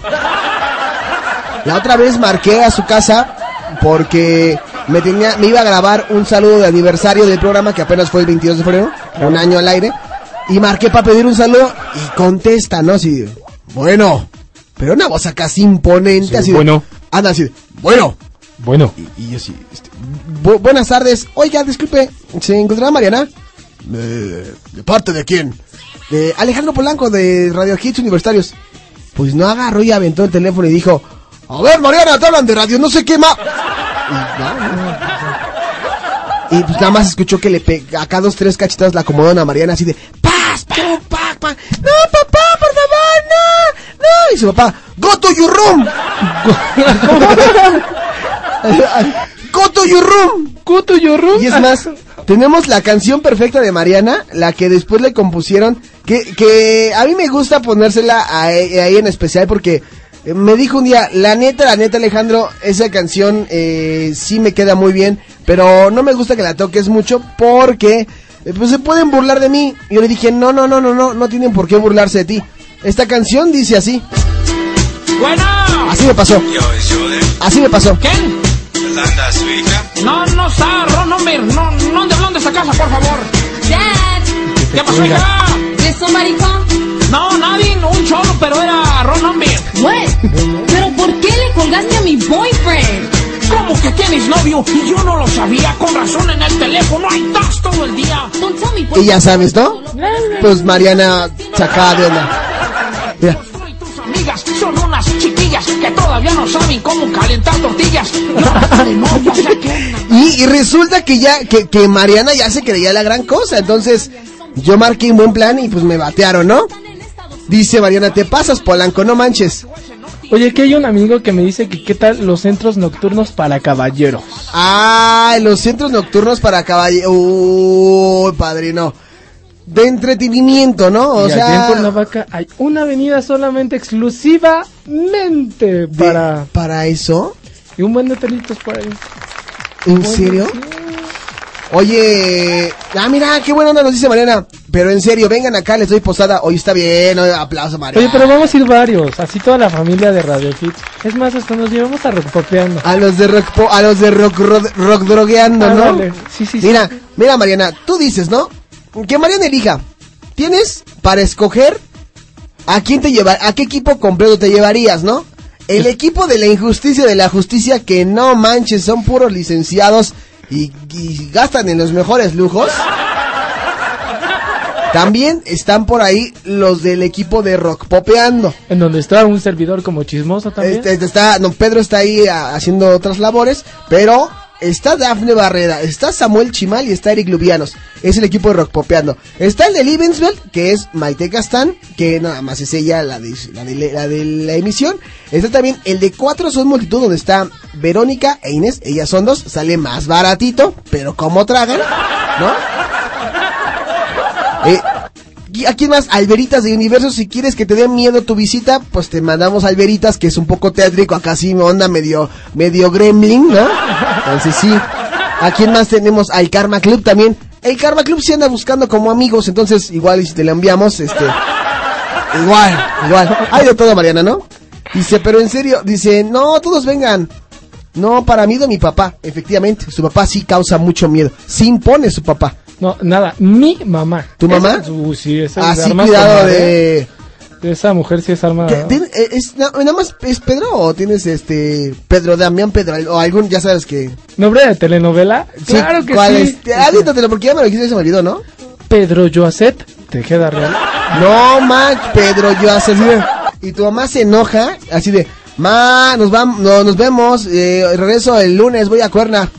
[SPEAKER 1] La otra vez marqué a su casa porque me tenía, me iba a grabar un saludo de aniversario del programa que apenas fue el 22 de febrero, un año al aire, y marqué para pedir un saludo y contesta, ¿no? De, bueno, pero una voz acá así imponente,
[SPEAKER 4] Sí,
[SPEAKER 1] así.
[SPEAKER 4] bueno.
[SPEAKER 1] Anda así, de, bueno.
[SPEAKER 4] Bueno.
[SPEAKER 1] Y, y yo sí, este, bu- buenas tardes. Oiga, disculpe, ¿se encontrará Mariana? Eh, ¿De parte de quién? De Alejandro Polanco de Radio Hits Universitarios. Pues no agarró y aventó el teléfono y dijo, a ver Mariana, te hablan de radio, no sé qué más. Y, no, no, y pues nada más escuchó que le pe acá dos, tres cachetadas la acomodaron a Mariana así de, paz, pum, pa, pa. No, papá, Y su papá, go to your room. Go to your room.
[SPEAKER 4] Go to your room.
[SPEAKER 1] Y es más, tenemos la canción perfecta de Mariana, la que después le compusieron, que, que a mí me gusta ponérsela a e- ahí en especial porque eh, me dijo un día, la neta, la neta Alejandro, esa canción eh, sí me queda muy bien, pero no me gusta que la toques mucho porque eh, pues se pueden burlar de mí. Y yo le dije, no, no, no, no, no, no tienen por qué burlarse de ti. Esta canción dice así.
[SPEAKER 19] Bueno.
[SPEAKER 1] Así me pasó. Así me pasó.
[SPEAKER 19] ¿Quién?
[SPEAKER 20] Yolanda, su hija.
[SPEAKER 19] No, no está, Ron, hombre. No, no de esa casa, por favor.
[SPEAKER 7] Dad,
[SPEAKER 19] ¿Qué pasó, hija?
[SPEAKER 7] did somebody come?
[SPEAKER 19] No, nadie, no, un cholo, pero era Ron, hombre.
[SPEAKER 7] What? ¿Pero por qué le colgaste a mi boyfriend?
[SPEAKER 19] ¿Cómo que tienes novio? Y yo no lo sabía. Con razón en el teléfono. Ahí estás todo el día.
[SPEAKER 7] Don't tell me, por
[SPEAKER 1] Y ya sabes, ¿no? Pues Mariana sacada de onda. Mira.
[SPEAKER 19] Tus amigas son unas chiquillas que todavía no saben cómo calentar tortillas. No, de novio, o sea que...
[SPEAKER 1] Y, y resulta que ya, que, que Mariana ya se creía la gran cosa. Entonces, yo marqué un buen plan y pues me batearon, ¿no? Dice Mariana, te pasas, Polanco, no manches.
[SPEAKER 4] Oye, que hay un amigo que me dice que qué tal los centros nocturnos para caballeros.
[SPEAKER 1] Ah, los centros nocturnos para caballeros. Uy, padrino. De entretenimiento, ¿no? O
[SPEAKER 4] y allá en
[SPEAKER 1] sea,
[SPEAKER 4] Cuernavaca hay una avenida solamente exclusivamente para...
[SPEAKER 1] ¿para eso?
[SPEAKER 4] Y un buen de telitos por ahí.
[SPEAKER 1] ¿En serio? Oye, ah, mira, qué buena onda nos dice Mariana. Pero en serio, vengan acá, les doy posada. Hoy está bien, aplauso, Mariana.
[SPEAKER 4] Oye, pero vamos a ir varios, así toda la familia de Radio Hits. Es más, hasta nos llevamos a Rockpopeando.
[SPEAKER 1] A los de rock, a los de rock, rock, rock drogueando, ¿no?
[SPEAKER 4] Sí, sí, sí.
[SPEAKER 1] Mira, mira, Mariana, tú dices, ¿no? Que Mariana elija. Tienes para escoger a quién te lleva, a qué equipo completo te llevarías, ¿no? El equipo de la injusticia de la justicia que no manches, son puros licenciados y, y gastan en los mejores lujos. También están por ahí los del equipo de rock popeando.
[SPEAKER 4] En donde está un servidor como chismoso también.
[SPEAKER 1] Este, este está, don Pedro está ahí a- haciendo otras labores, pero está Dafne Barrera, está Samuel Chimal y está Eric Lubianos. Es el equipo de Rock Popeando. Está el de Libensville, que es Maite Castán, que nada más es ella la de, la la de la emisión. Está también el de Cuatro Son Multitud, donde está Verónica e Inés. Ellas son dos, sale más baratito, pero como tragan, ¿no? Eh, y aquí más, Alberitas de Universo, si quieres que te dé miedo tu visita, pues te mandamos a Alberitas, que es un poco tétrico, acá sí onda medio, medio gremlin, ¿no? Entonces sí. ¿A quién más tenemos? Al Karma Club también. El Karma Club sí anda buscando como amigos, entonces igual si te la enviamos, este... Igual, igual. Hay de todo, Mariana, ¿no? Dice, pero en serio, dice, no, todos vengan. No, para mí de mi papá, efectivamente. Su papá sí causa mucho miedo. Sí impone su papá.
[SPEAKER 4] No, nada, mi mamá.
[SPEAKER 1] ¿Tu mamá?
[SPEAKER 4] Esa- uy, sí, esa
[SPEAKER 1] Así
[SPEAKER 4] armas
[SPEAKER 1] cuidado de...
[SPEAKER 4] Esa mujer sí es arma.
[SPEAKER 1] ¿Qué- tiene- eh, es, na- ¿Nada más es Pedro o tienes este Pedro Damián Pedro o algún, ya sabes que...
[SPEAKER 4] ¿Nombre de telenovela?
[SPEAKER 1] Sí,
[SPEAKER 4] claro que
[SPEAKER 1] ¿cuál
[SPEAKER 4] sí.
[SPEAKER 1] es? Ah, dítatelo, porque ya me lo dijiste y se me olvidó, ¿no?
[SPEAKER 4] Pedro Joacet, ¿te queda real?
[SPEAKER 1] No, man, Pedro, de... Y tu mamá se enoja, así de... Ma, nos, vamos, no, nos vemos, eh, regreso el lunes, voy a Cuerna.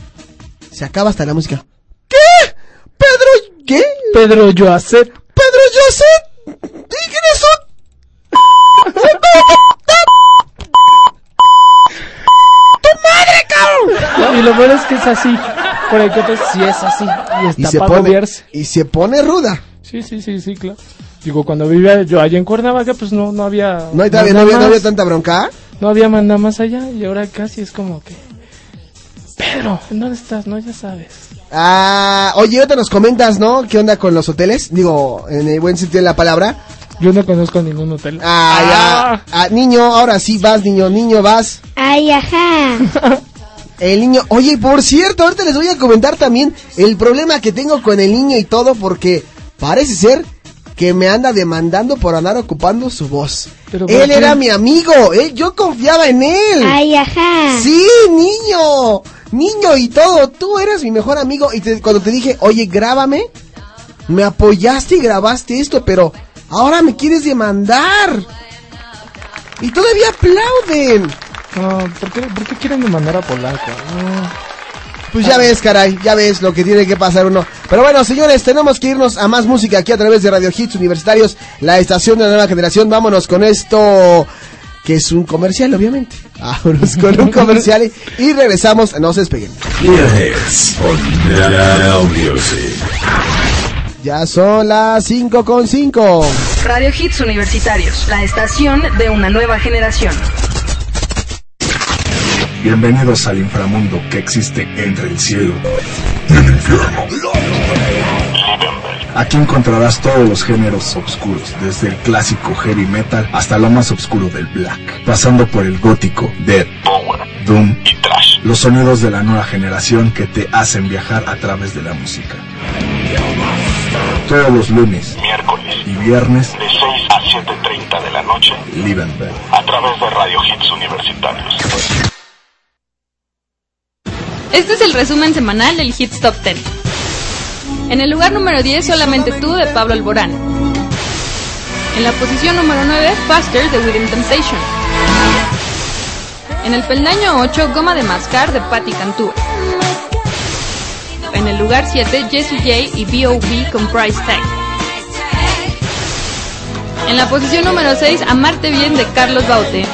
[SPEAKER 1] Se acaba hasta la música. ¿Qué? ¿Pedro? ¿Qué?
[SPEAKER 4] Pedro Joacet.
[SPEAKER 1] ¿Pedro Joseph? ¿Y quiénes son? ¡Tu madre, cabrón!
[SPEAKER 4] Y lo bueno es que es así. Por el que otro sí es así. Y está
[SPEAKER 1] Y se
[SPEAKER 4] para
[SPEAKER 1] pone, y se pone ruda.
[SPEAKER 4] Sí, sí, sí, sí, claro. Digo, cuando vivía yo allá en Cuernavaca, pues no, no había...
[SPEAKER 1] No, no, había, no
[SPEAKER 4] más.
[SPEAKER 1] había tanta bronca.
[SPEAKER 4] No había nada más allá y ahora casi es como que... Pedro, ¿en dónde estás? No, ya sabes.
[SPEAKER 1] Ah, oye, ahorita nos comentas, ¿no? ¿Qué onda con los hoteles? Digo, en el buen sentido de la palabra.
[SPEAKER 4] Yo no conozco ningún hotel.
[SPEAKER 1] Ah, ya. Ah, niño, ahora sí vas, niño, niño, vas.
[SPEAKER 7] Ay, ajá.
[SPEAKER 1] El niño, oye, por cierto, ahorita les voy a comentar también el problema que tengo con el niño y todo, porque parece ser que me anda demandando por andar ocupando su voz.
[SPEAKER 4] ¿Pero
[SPEAKER 1] Él
[SPEAKER 4] qué?
[SPEAKER 1] era mi amigo, él, yo confiaba en él.
[SPEAKER 7] Ay, ajá.
[SPEAKER 1] Sí, niño, niño y todo, tú eras mi mejor amigo y te- cuando te dije, oye, grábame, me apoyaste y grabaste esto, pero ahora me quieres demandar. Y todavía aplauden.
[SPEAKER 4] ¿por qué, por qué quieren demandar a Polaco? No.
[SPEAKER 1] Pues ya ves, caray, ya ves lo que tiene que pasar uno. Pero bueno, señores, tenemos que irnos a más música aquí a través de Radio Hits Universitarios, la estación de la nueva generación. Vámonos con esto, que es un comercial, obviamente. Vámonos con un comercial y, y regresamos. No se despeguen. Ya son las 5 con 5.
[SPEAKER 10] Radio Hits Universitarios, la estación de una nueva generación.
[SPEAKER 20] Bienvenidos al inframundo que existe entre el cielo
[SPEAKER 5] y el infierno.
[SPEAKER 20] Aquí encontrarás todos los géneros oscuros, desde el clásico heavy metal hasta lo más oscuro del black, pasando por el gótico, death, power, doom y trash. Los sonidos de la nueva generación que te hacen viajar a través de la música. Todos los lunes,
[SPEAKER 21] miércoles
[SPEAKER 20] y viernes,
[SPEAKER 21] de 6 a 7.30 de la noche
[SPEAKER 20] Liebenberg.
[SPEAKER 21] a través de Radio Hits Universitarios.
[SPEAKER 15] Este es el resumen semanal del Hits Top 10. En el lugar número 10, solamente tú de Pablo Alborán. En la posición número 9, Faster de Within Temptation. En el peldaño 8, Goma de Mascar de Patti Cantú. En el lugar 7, Jessie J y B.O.B. con Price Tag. En la posición número 6, Amarte Bien de Carlos Baute.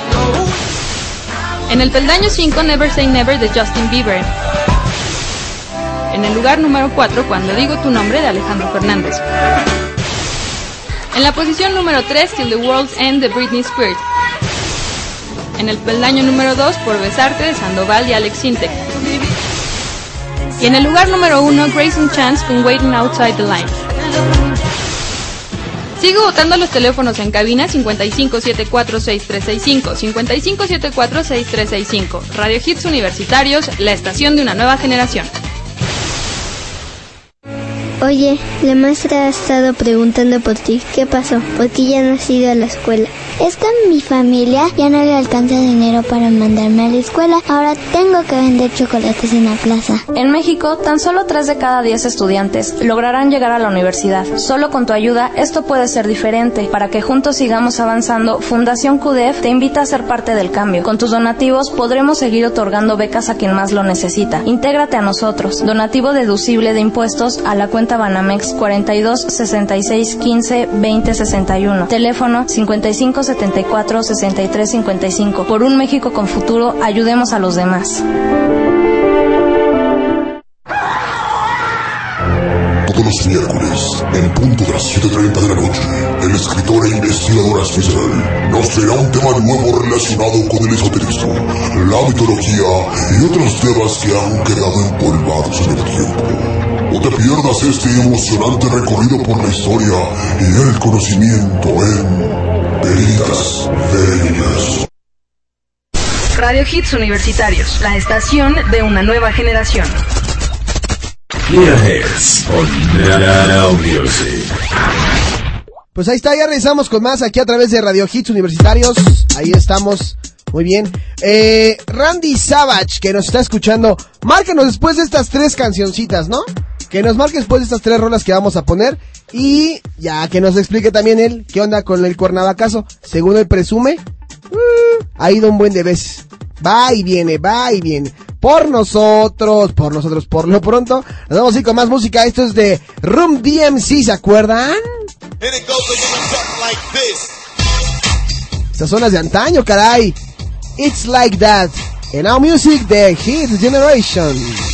[SPEAKER 15] En el peldaño 5, Never Say Never de Justin Bieber. En el lugar número 4, Cuando digo tu nombre de Alejandro Fernández.
[SPEAKER 10] En la posición número 3, Till the World's End de Britney Spears. En el peldaño número 2, Por Besarte de Sandoval y Alex Sintek. Y en el lugar número 1, Grayson Chance con Waiting Outside the Line. Sigo votando los teléfonos en cabina 55746365, 55746365. Radio Hits Universitarios, la estación de una nueva generación.
[SPEAKER 22] Oye, la maestra ha estado preguntando por ti. ¿Qué pasó? ¿Por qué ya no has ido a la escuela?
[SPEAKER 23] Es que mi familia ya no le alcanza dinero para mandarme a la escuela. Ahora tengo que vender chocolates en la plaza.
[SPEAKER 10] En México, tan solo 3 de cada 10 estudiantes lograrán llegar a la universidad. Solo con tu ayuda, esto puede ser diferente. Para que juntos sigamos avanzando, Fundación CUDEF te invita a ser parte del cambio. Con tus donativos podremos seguir otorgando becas a quien más lo necesita. Intégrate a nosotros. Donativo deducible de impuestos a la cuenta Banamex 42 66 15 20 61. Teléfono 55 74 63 55. Por un México con futuro, ayudemos a los demás.
[SPEAKER 5] Todos los miércoles, en punto de las 7.30 de la noche, el escritor e investigador Asfizel nos traerá un tema nuevo relacionado con el esoterismo, la mitología y otros temas que han quedado empolvados en el tiempo. No te pierdas este emocionante recorrido por la historia y el conocimiento en
[SPEAKER 10] Radio Hits Universitarios, la estación de una nueva generación.
[SPEAKER 3] Clear Hits on Now Music.
[SPEAKER 1] Pues ahí está, ya regresamos con más aquí a través de Radio Hits Universitarios. Ahí estamos. Muy bien. Eh, Randy Savage, que nos está escuchando, márcanos después de estas tres cancioncitas, ¿no? Que nos marque después de estas tres rolas que vamos a poner. Y ya que nos explique también él qué onda con el cuernavacazo. Según él presume, uh, ha ido un buen de veces. Va y viene, va y viene. Por nosotros, por nosotros, por lo pronto. Nos vamos a ir con más música. Esto es de Room DMC, ¿se acuerdan? Estas son las de antaño, caray. It's like that. And now music, the Hits Generation.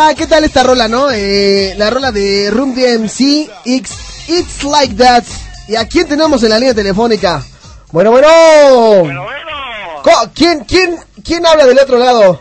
[SPEAKER 1] Está, ¿qué tal esta rola, no? Eh, la rola de Room DMC, It's, It's Like That. ¿Y a quién tenemos en la línea telefónica? Bueno, bueno.
[SPEAKER 24] Bueno, bueno.
[SPEAKER 1] ¿Quién, quién, quién habla del otro lado?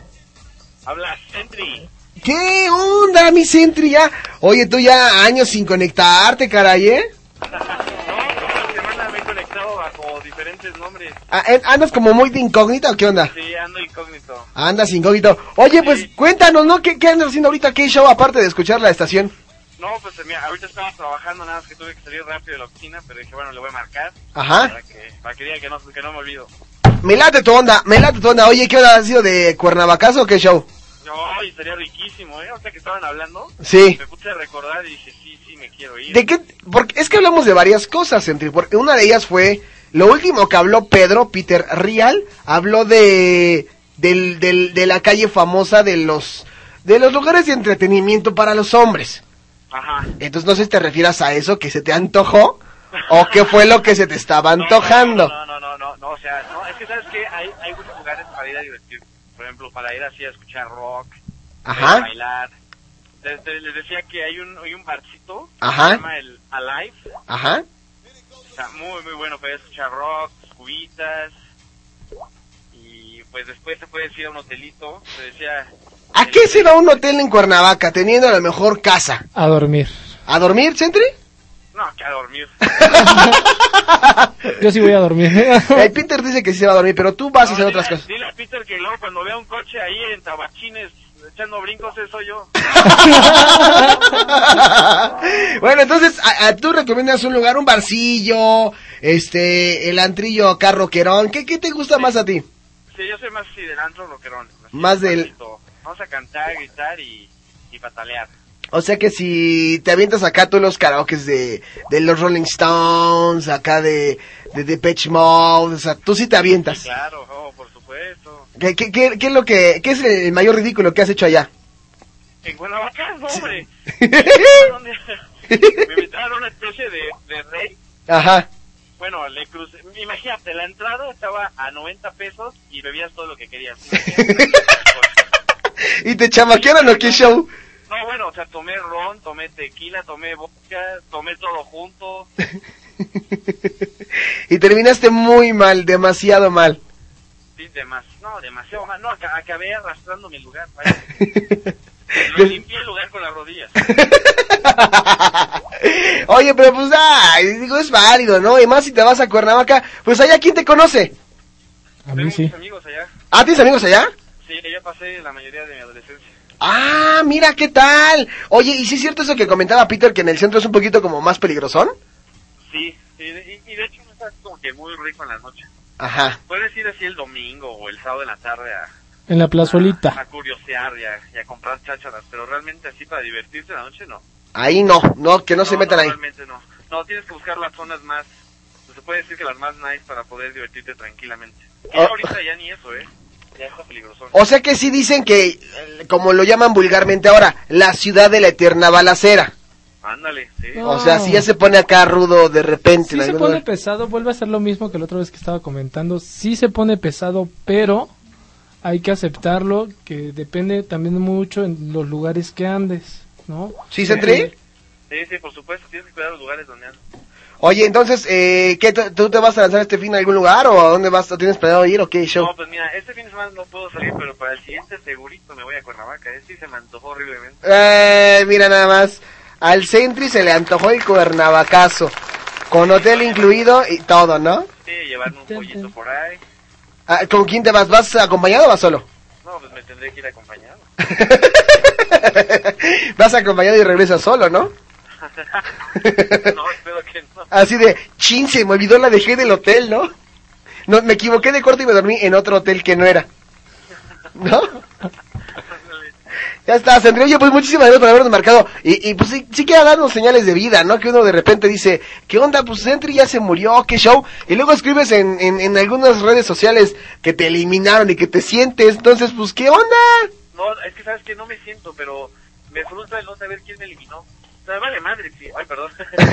[SPEAKER 24] Habla Sentry.
[SPEAKER 1] ¿Qué onda, mi Sentry? Ya? Oye, tú ya años sin conectarte, caray, ¿eh?
[SPEAKER 24] No, esta semana me he conectado bajo diferentes nombres.
[SPEAKER 1] Ah, eh, ¿Andas como muy de incógnita o qué onda?
[SPEAKER 24] Ando incógnito.
[SPEAKER 1] Andas incógnito. Oye, pues cuéntanos, ¿no? ¿Qué, qué andas haciendo ahorita? ¿Qué show aparte de escuchar la estación?
[SPEAKER 24] No, pues mira, ahorita estaba trabajando, nada más que tuve que salir rápido de la oficina, pero dije, bueno, le voy a marcar.
[SPEAKER 1] Ajá.
[SPEAKER 24] Para que, para que diga que no, que no me olvido.
[SPEAKER 1] Me late tu onda, me late tu onda. Oye, ¿qué onda? ¿Ha sido de Cuernavacazo o qué show?
[SPEAKER 24] No, y sería riquísimo, ¿eh? Ahorita que estaban hablando.
[SPEAKER 1] Sí.
[SPEAKER 24] Me puse a recordar y dije, sí, sí, me quiero ir.
[SPEAKER 1] ¿De qué? Porque es que hablamos de varias cosas, Sentry. Porque una de ellas fue lo último que habló Pedro, Peter Rial, habló de del, del, de la calle famosa de los de los lugares de entretenimiento para los hombres.
[SPEAKER 24] Ajá.
[SPEAKER 1] Entonces no sé si te refieras a eso que se te antojó o qué fue lo que se te estaba antojando.
[SPEAKER 24] No, no, no, no, no, o sea, no, es que sabes que hay, hay muchos lugares para ir a divertir. Por ejemplo, para ir así a escuchar rock,
[SPEAKER 1] Ajá.
[SPEAKER 24] para bailar. Les, les decía que hay un, hay un barcito
[SPEAKER 1] Ajá.
[SPEAKER 24] que se llama el Alive.
[SPEAKER 1] Ajá.
[SPEAKER 24] Está muy, muy bueno a escuchar rock, cubitas. Y pues después te puedes ir a un hotelito. Te decía,
[SPEAKER 1] ¿A qué se va un hotel en Cuernavaca teniendo la mejor casa?
[SPEAKER 4] A dormir.
[SPEAKER 1] ¿A dormir, Sentry?
[SPEAKER 24] no, que a dormir.
[SPEAKER 4] Yo sí voy a dormir.
[SPEAKER 1] Eh, Peter dice que sí se va a dormir, pero tú vas a hacer otras cosas.
[SPEAKER 24] Dile a Peter que luego cuando vea un coche ahí en Tabachines echando brincos, eso soy yo.
[SPEAKER 1] bueno, entonces, a, a- tú recomiendas un lugar, un barcillo, este, el antrillo acá rockerón. ¿Qué, ¿Qué te gusta más a ti?
[SPEAKER 24] Sí, yo soy más así del antro rockerón. así,
[SPEAKER 1] Más del-.
[SPEAKER 24] Vamos a cantar, gritar y, y patalear.
[SPEAKER 1] O sea que si te avientas acá tú los karaokes de, de los Rolling Stones, acá de, de Depeche Mode, o sea, tú sí te avientas.
[SPEAKER 24] Claro, oh, por supuesto.
[SPEAKER 1] ¿Qué, qué, qué, qué es lo que, qué es el mayor ridículo que has hecho allá?
[SPEAKER 24] En Cuernavaca, no, hombre. Me invitaron- me invitaron a una especie de, de rey.
[SPEAKER 1] Ajá.
[SPEAKER 24] Bueno, le crucé. Imagínate, la entrada estaba a 90 pesos y bebías todo lo que querías.
[SPEAKER 1] ¿Y te chamaquearon o qué show?
[SPEAKER 24] No, bueno, o sea, tomé ron, tomé tequila, tomé vodka, tomé todo junto.
[SPEAKER 1] Y terminaste muy mal, demasiado mal.
[SPEAKER 24] Sí, demas, no, demasiado mal. No, aca- acabé arrastrando mi lugar. vaya. Lo limpié el lugar con las rodillas.
[SPEAKER 1] Oye, pero pues, ay, digo, es válido, ¿no? Y más si te vas a Cuernavaca, pues allá, ¿quién te conoce?
[SPEAKER 4] A mí sí.
[SPEAKER 24] amigos allá.
[SPEAKER 1] ¿Ah, tienes amigos allá?
[SPEAKER 24] Sí, ya pasé la mayoría de mi adolescencia.
[SPEAKER 1] Ah, mira, ¿qué tal? Oye, ¿y sí es cierto eso que comentaba Peter, que en el centro es un poquito como más peligrosón?
[SPEAKER 24] Sí, y de hecho no está como que muy rico en la noche.
[SPEAKER 1] Ajá.
[SPEAKER 24] Puedes ir así el domingo o el sábado en la tarde a,
[SPEAKER 4] En la plazuelita.
[SPEAKER 24] a curiosear y a, y a comprar chácharas, pero realmente así para divertirse en la noche no.
[SPEAKER 1] Ahí no, no, que no, se metan ahí.
[SPEAKER 24] Realmente no. No, tienes que buscar las zonas más, pues, se puede decir que las más nice para poder divertirte tranquilamente. Y
[SPEAKER 1] Oh.
[SPEAKER 24] ahorita ya ni eso, ¿eh? Ya está peligroso.
[SPEAKER 1] O sea que sí dicen que, eh, como lo llaman vulgarmente ahora, la ciudad de la eterna balacera.
[SPEAKER 24] Ándale, sí.
[SPEAKER 1] O sea, si ya se pone acá rudo de repente.
[SPEAKER 4] Sí
[SPEAKER 1] en
[SPEAKER 4] se pone
[SPEAKER 1] lugar.
[SPEAKER 4] pesado, vuelve a ser lo mismo que la otra vez que estaba comentando. Sí se pone pesado, pero hay que aceptarlo, que depende también mucho en los lugares que andes, ¿no?
[SPEAKER 1] ¿Sí, Sentry?
[SPEAKER 24] Sí, sí, por supuesto, tienes que cuidar los lugares donde andas.
[SPEAKER 1] Oye, entonces, eh, ¿qué, tú- ¿tú te vas a lanzar este fin a algún lugar o a dónde vas? ¿O ¿Tienes planeado ir o qué show?
[SPEAKER 24] No, pues mira, este fin de semana no puedo salir, pero para el siguiente segurito me voy a Cuernavaca. ¿eh? Sí, se me antojó horriblemente.
[SPEAKER 1] Eh, mira nada más. Al Sentry se le antojó el cuernavacazo. Con hotel incluido y todo, ¿no?
[SPEAKER 24] Sí, llevarme un pollito por ahí.
[SPEAKER 1] Ah, ¿Con quién te vas? ¿Vas acompañado o vas solo?
[SPEAKER 24] No, pues me tendré que ir acompañado.
[SPEAKER 1] Vas acompañado y regresas solo, ¿no?
[SPEAKER 24] no, espero que no.
[SPEAKER 1] Así de, chin, se me olvidó, la dejé del hotel, ¿no? No, me equivoqué de corte y me dormí en otro hotel que no era. ¿No? Ya está, Sandri. Oye, pues muchísimas gracias por habernos marcado. Y, y pues sí, sí quiere darnos señales de vida, ¿no? Que uno de repente dice, ¿qué onda? Pues Sentry ya se murió, qué show. Y luego escribes en, en, en algunas redes sociales que te eliminaron y que te sientes. Entonces, pues, ¿qué onda?
[SPEAKER 24] No, es que sabes que no me siento, pero me frustra el no saber quién me eliminó. O sea, me vale madre, que- ay, perdón.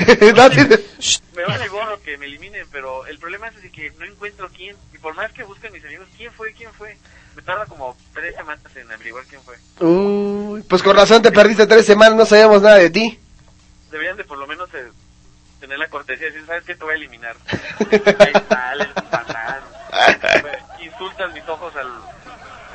[SPEAKER 1] Sí.
[SPEAKER 24] me vale gorro que me eliminen, pero el problema es que no encuentro quién. Y por más que busquen mis amigos, ¿quién fue? ¿Quién fue? Me tarda como tres semanas en averiguar quién fue.
[SPEAKER 1] Uy, pues con razón te perdiste tres semanas, no sabíamos nada de ti.
[SPEAKER 24] Deberían de por lo menos eh, tener la cortesía de decir, ¿sabes qué? Te voy a eliminar. Ahí sales, patán. Insultas mis ojos al,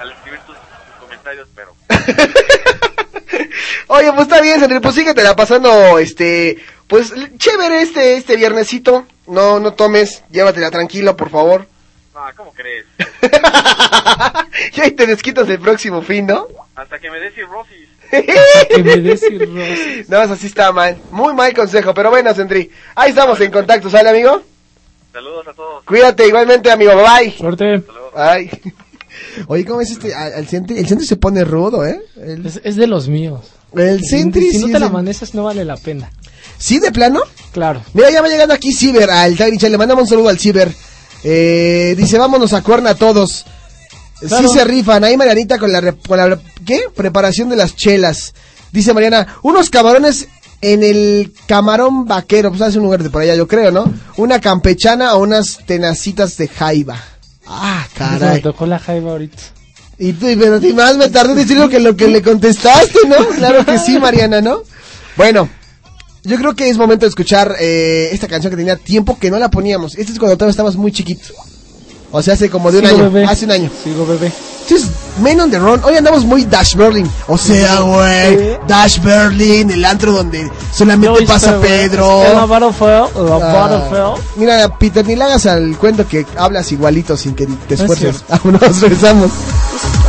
[SPEAKER 24] al escribir tus, tus comentarios, pero...
[SPEAKER 1] Oye, pues está bien, Sandri, pues síguete la pasando, este, pues chévere este, este viernesito. No, no tomes, llévatela tranquilo, por favor.
[SPEAKER 24] Ah, ¿cómo crees?
[SPEAKER 1] Y ahí te desquitas el próximo fin, ¿no?
[SPEAKER 24] Hasta que me des cirrosis.
[SPEAKER 4] Que me des cirrosis.
[SPEAKER 1] No, eso sí está mal. Muy mal consejo, pero bueno, Sandri. Ahí estamos en contacto, ¿sale, amigo?
[SPEAKER 24] Saludos a todos.
[SPEAKER 1] Cuídate igualmente, amigo. Bye.
[SPEAKER 4] Suerte.
[SPEAKER 1] Ay. Oye, ¿cómo es este? Al, al Sentry, el Sentry se pone rudo, ¿eh? El,
[SPEAKER 4] Es, es de los míos.
[SPEAKER 1] el Sentry
[SPEAKER 4] si
[SPEAKER 1] sí
[SPEAKER 4] no te la amaneces, no vale la pena.
[SPEAKER 1] ¿Sí, de plano?
[SPEAKER 4] Claro.
[SPEAKER 1] Mira, ya va llegando aquí Ciber al Chat. Le mandamos un saludo al Ciber. Eh, dice, vámonos a cuerna todos.
[SPEAKER 4] Claro.
[SPEAKER 1] Sí se rifan. Ahí Marianita con la, con la... ¿Qué? Preparación de las chelas. Dice Mariana, unos camarones en el camarón vaquero. Pues hace un lugar de por allá, yo creo, ¿no? Una campechana o unas tenacitas de jaiba. Ah,
[SPEAKER 4] Se me
[SPEAKER 1] caray.
[SPEAKER 4] tocó la jaiba ahorita.
[SPEAKER 1] Y tú, pero más me tardé en decir lo que lo que le contestaste, ¿no? Claro que sí, Mariana, ¿no? Bueno, yo creo que es momento de escuchar eh, esta canción que tenía tiempo que no la poníamos. Este es cuando todavía estabas muy chiquito. O sea, hace como de un
[SPEAKER 4] Sigo
[SPEAKER 1] año.
[SPEAKER 4] bebé.
[SPEAKER 1] Hace un año.
[SPEAKER 4] Sigo bebé.
[SPEAKER 1] Este es Men on the Run. Hoy andamos muy Dash Berlin. O sea, güey. Dash Berlin, el antro donde solamente pasa Pedro.
[SPEAKER 4] En la Battlefield, la
[SPEAKER 1] Ah,
[SPEAKER 4] Battlefield.
[SPEAKER 1] mira, Peter, ni le hagas al cuento que hablas igualito sin que te
[SPEAKER 4] es
[SPEAKER 1] esfuerces. Vámonos, regresamos.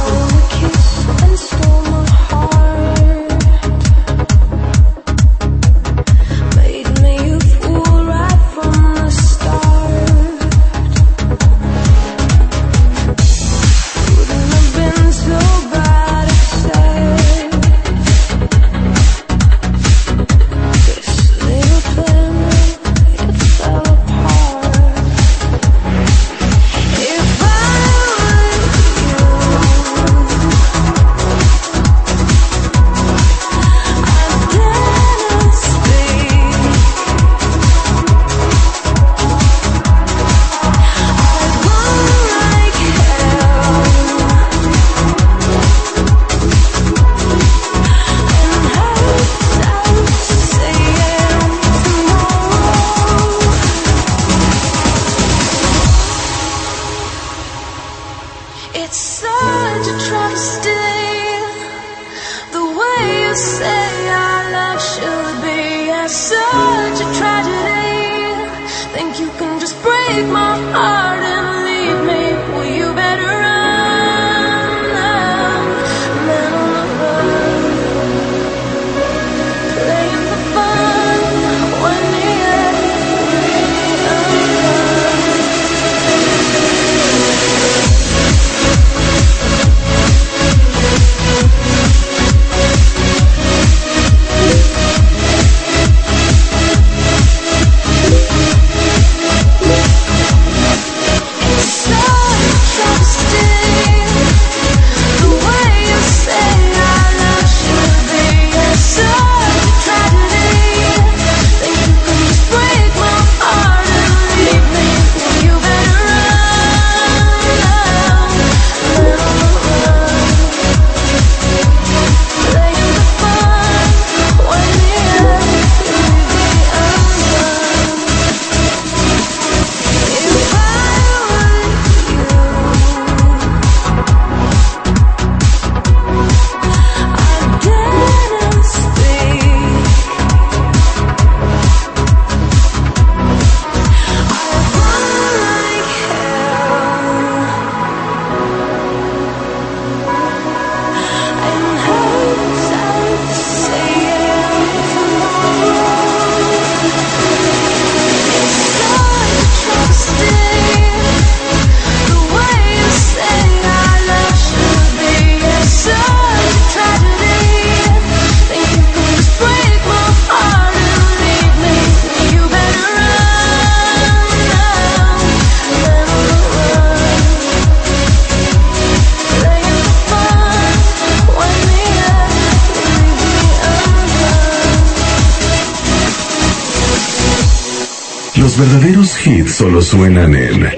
[SPEAKER 25] suenan en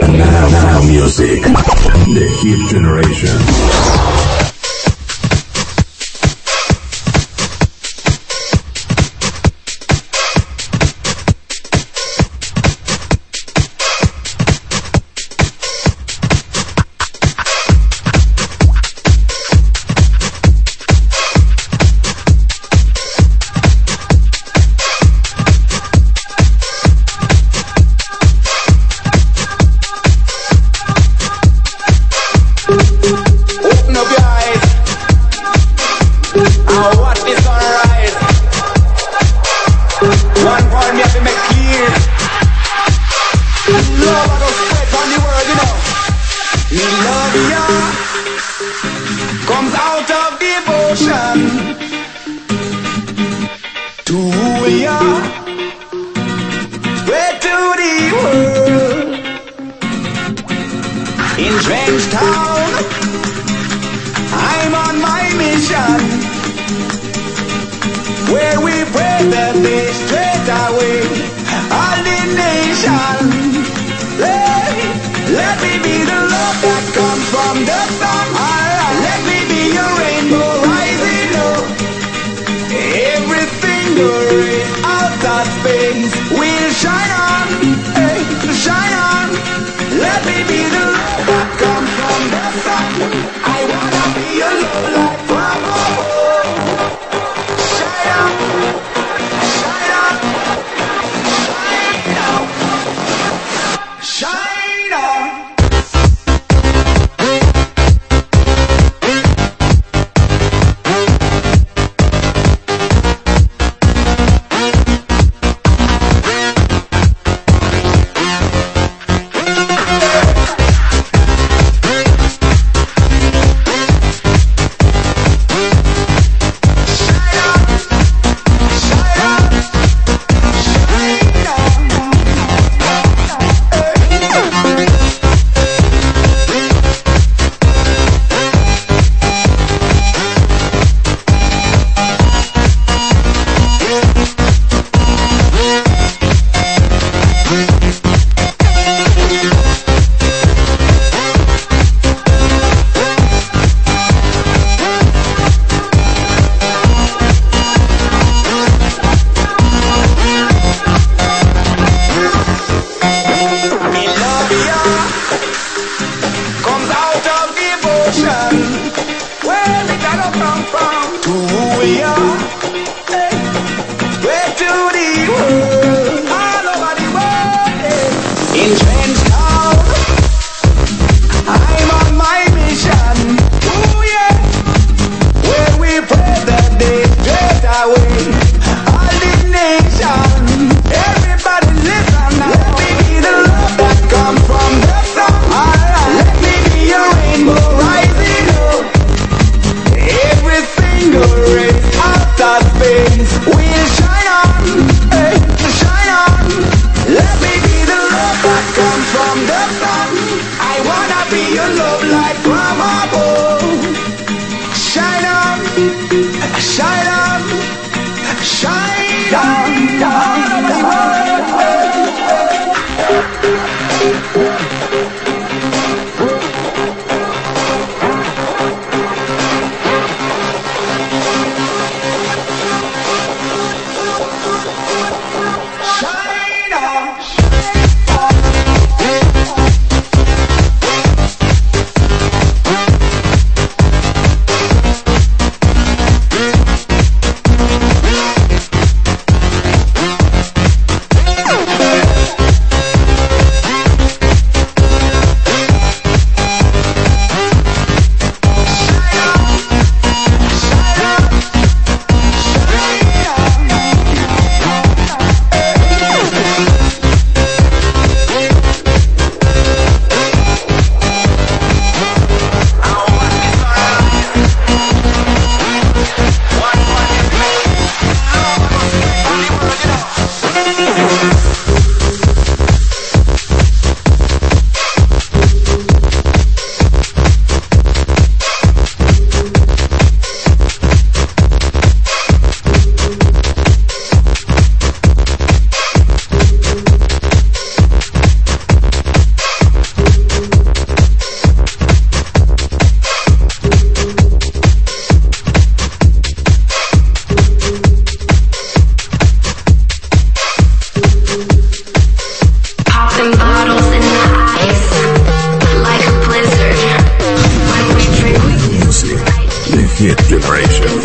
[SPEAKER 25] Generation.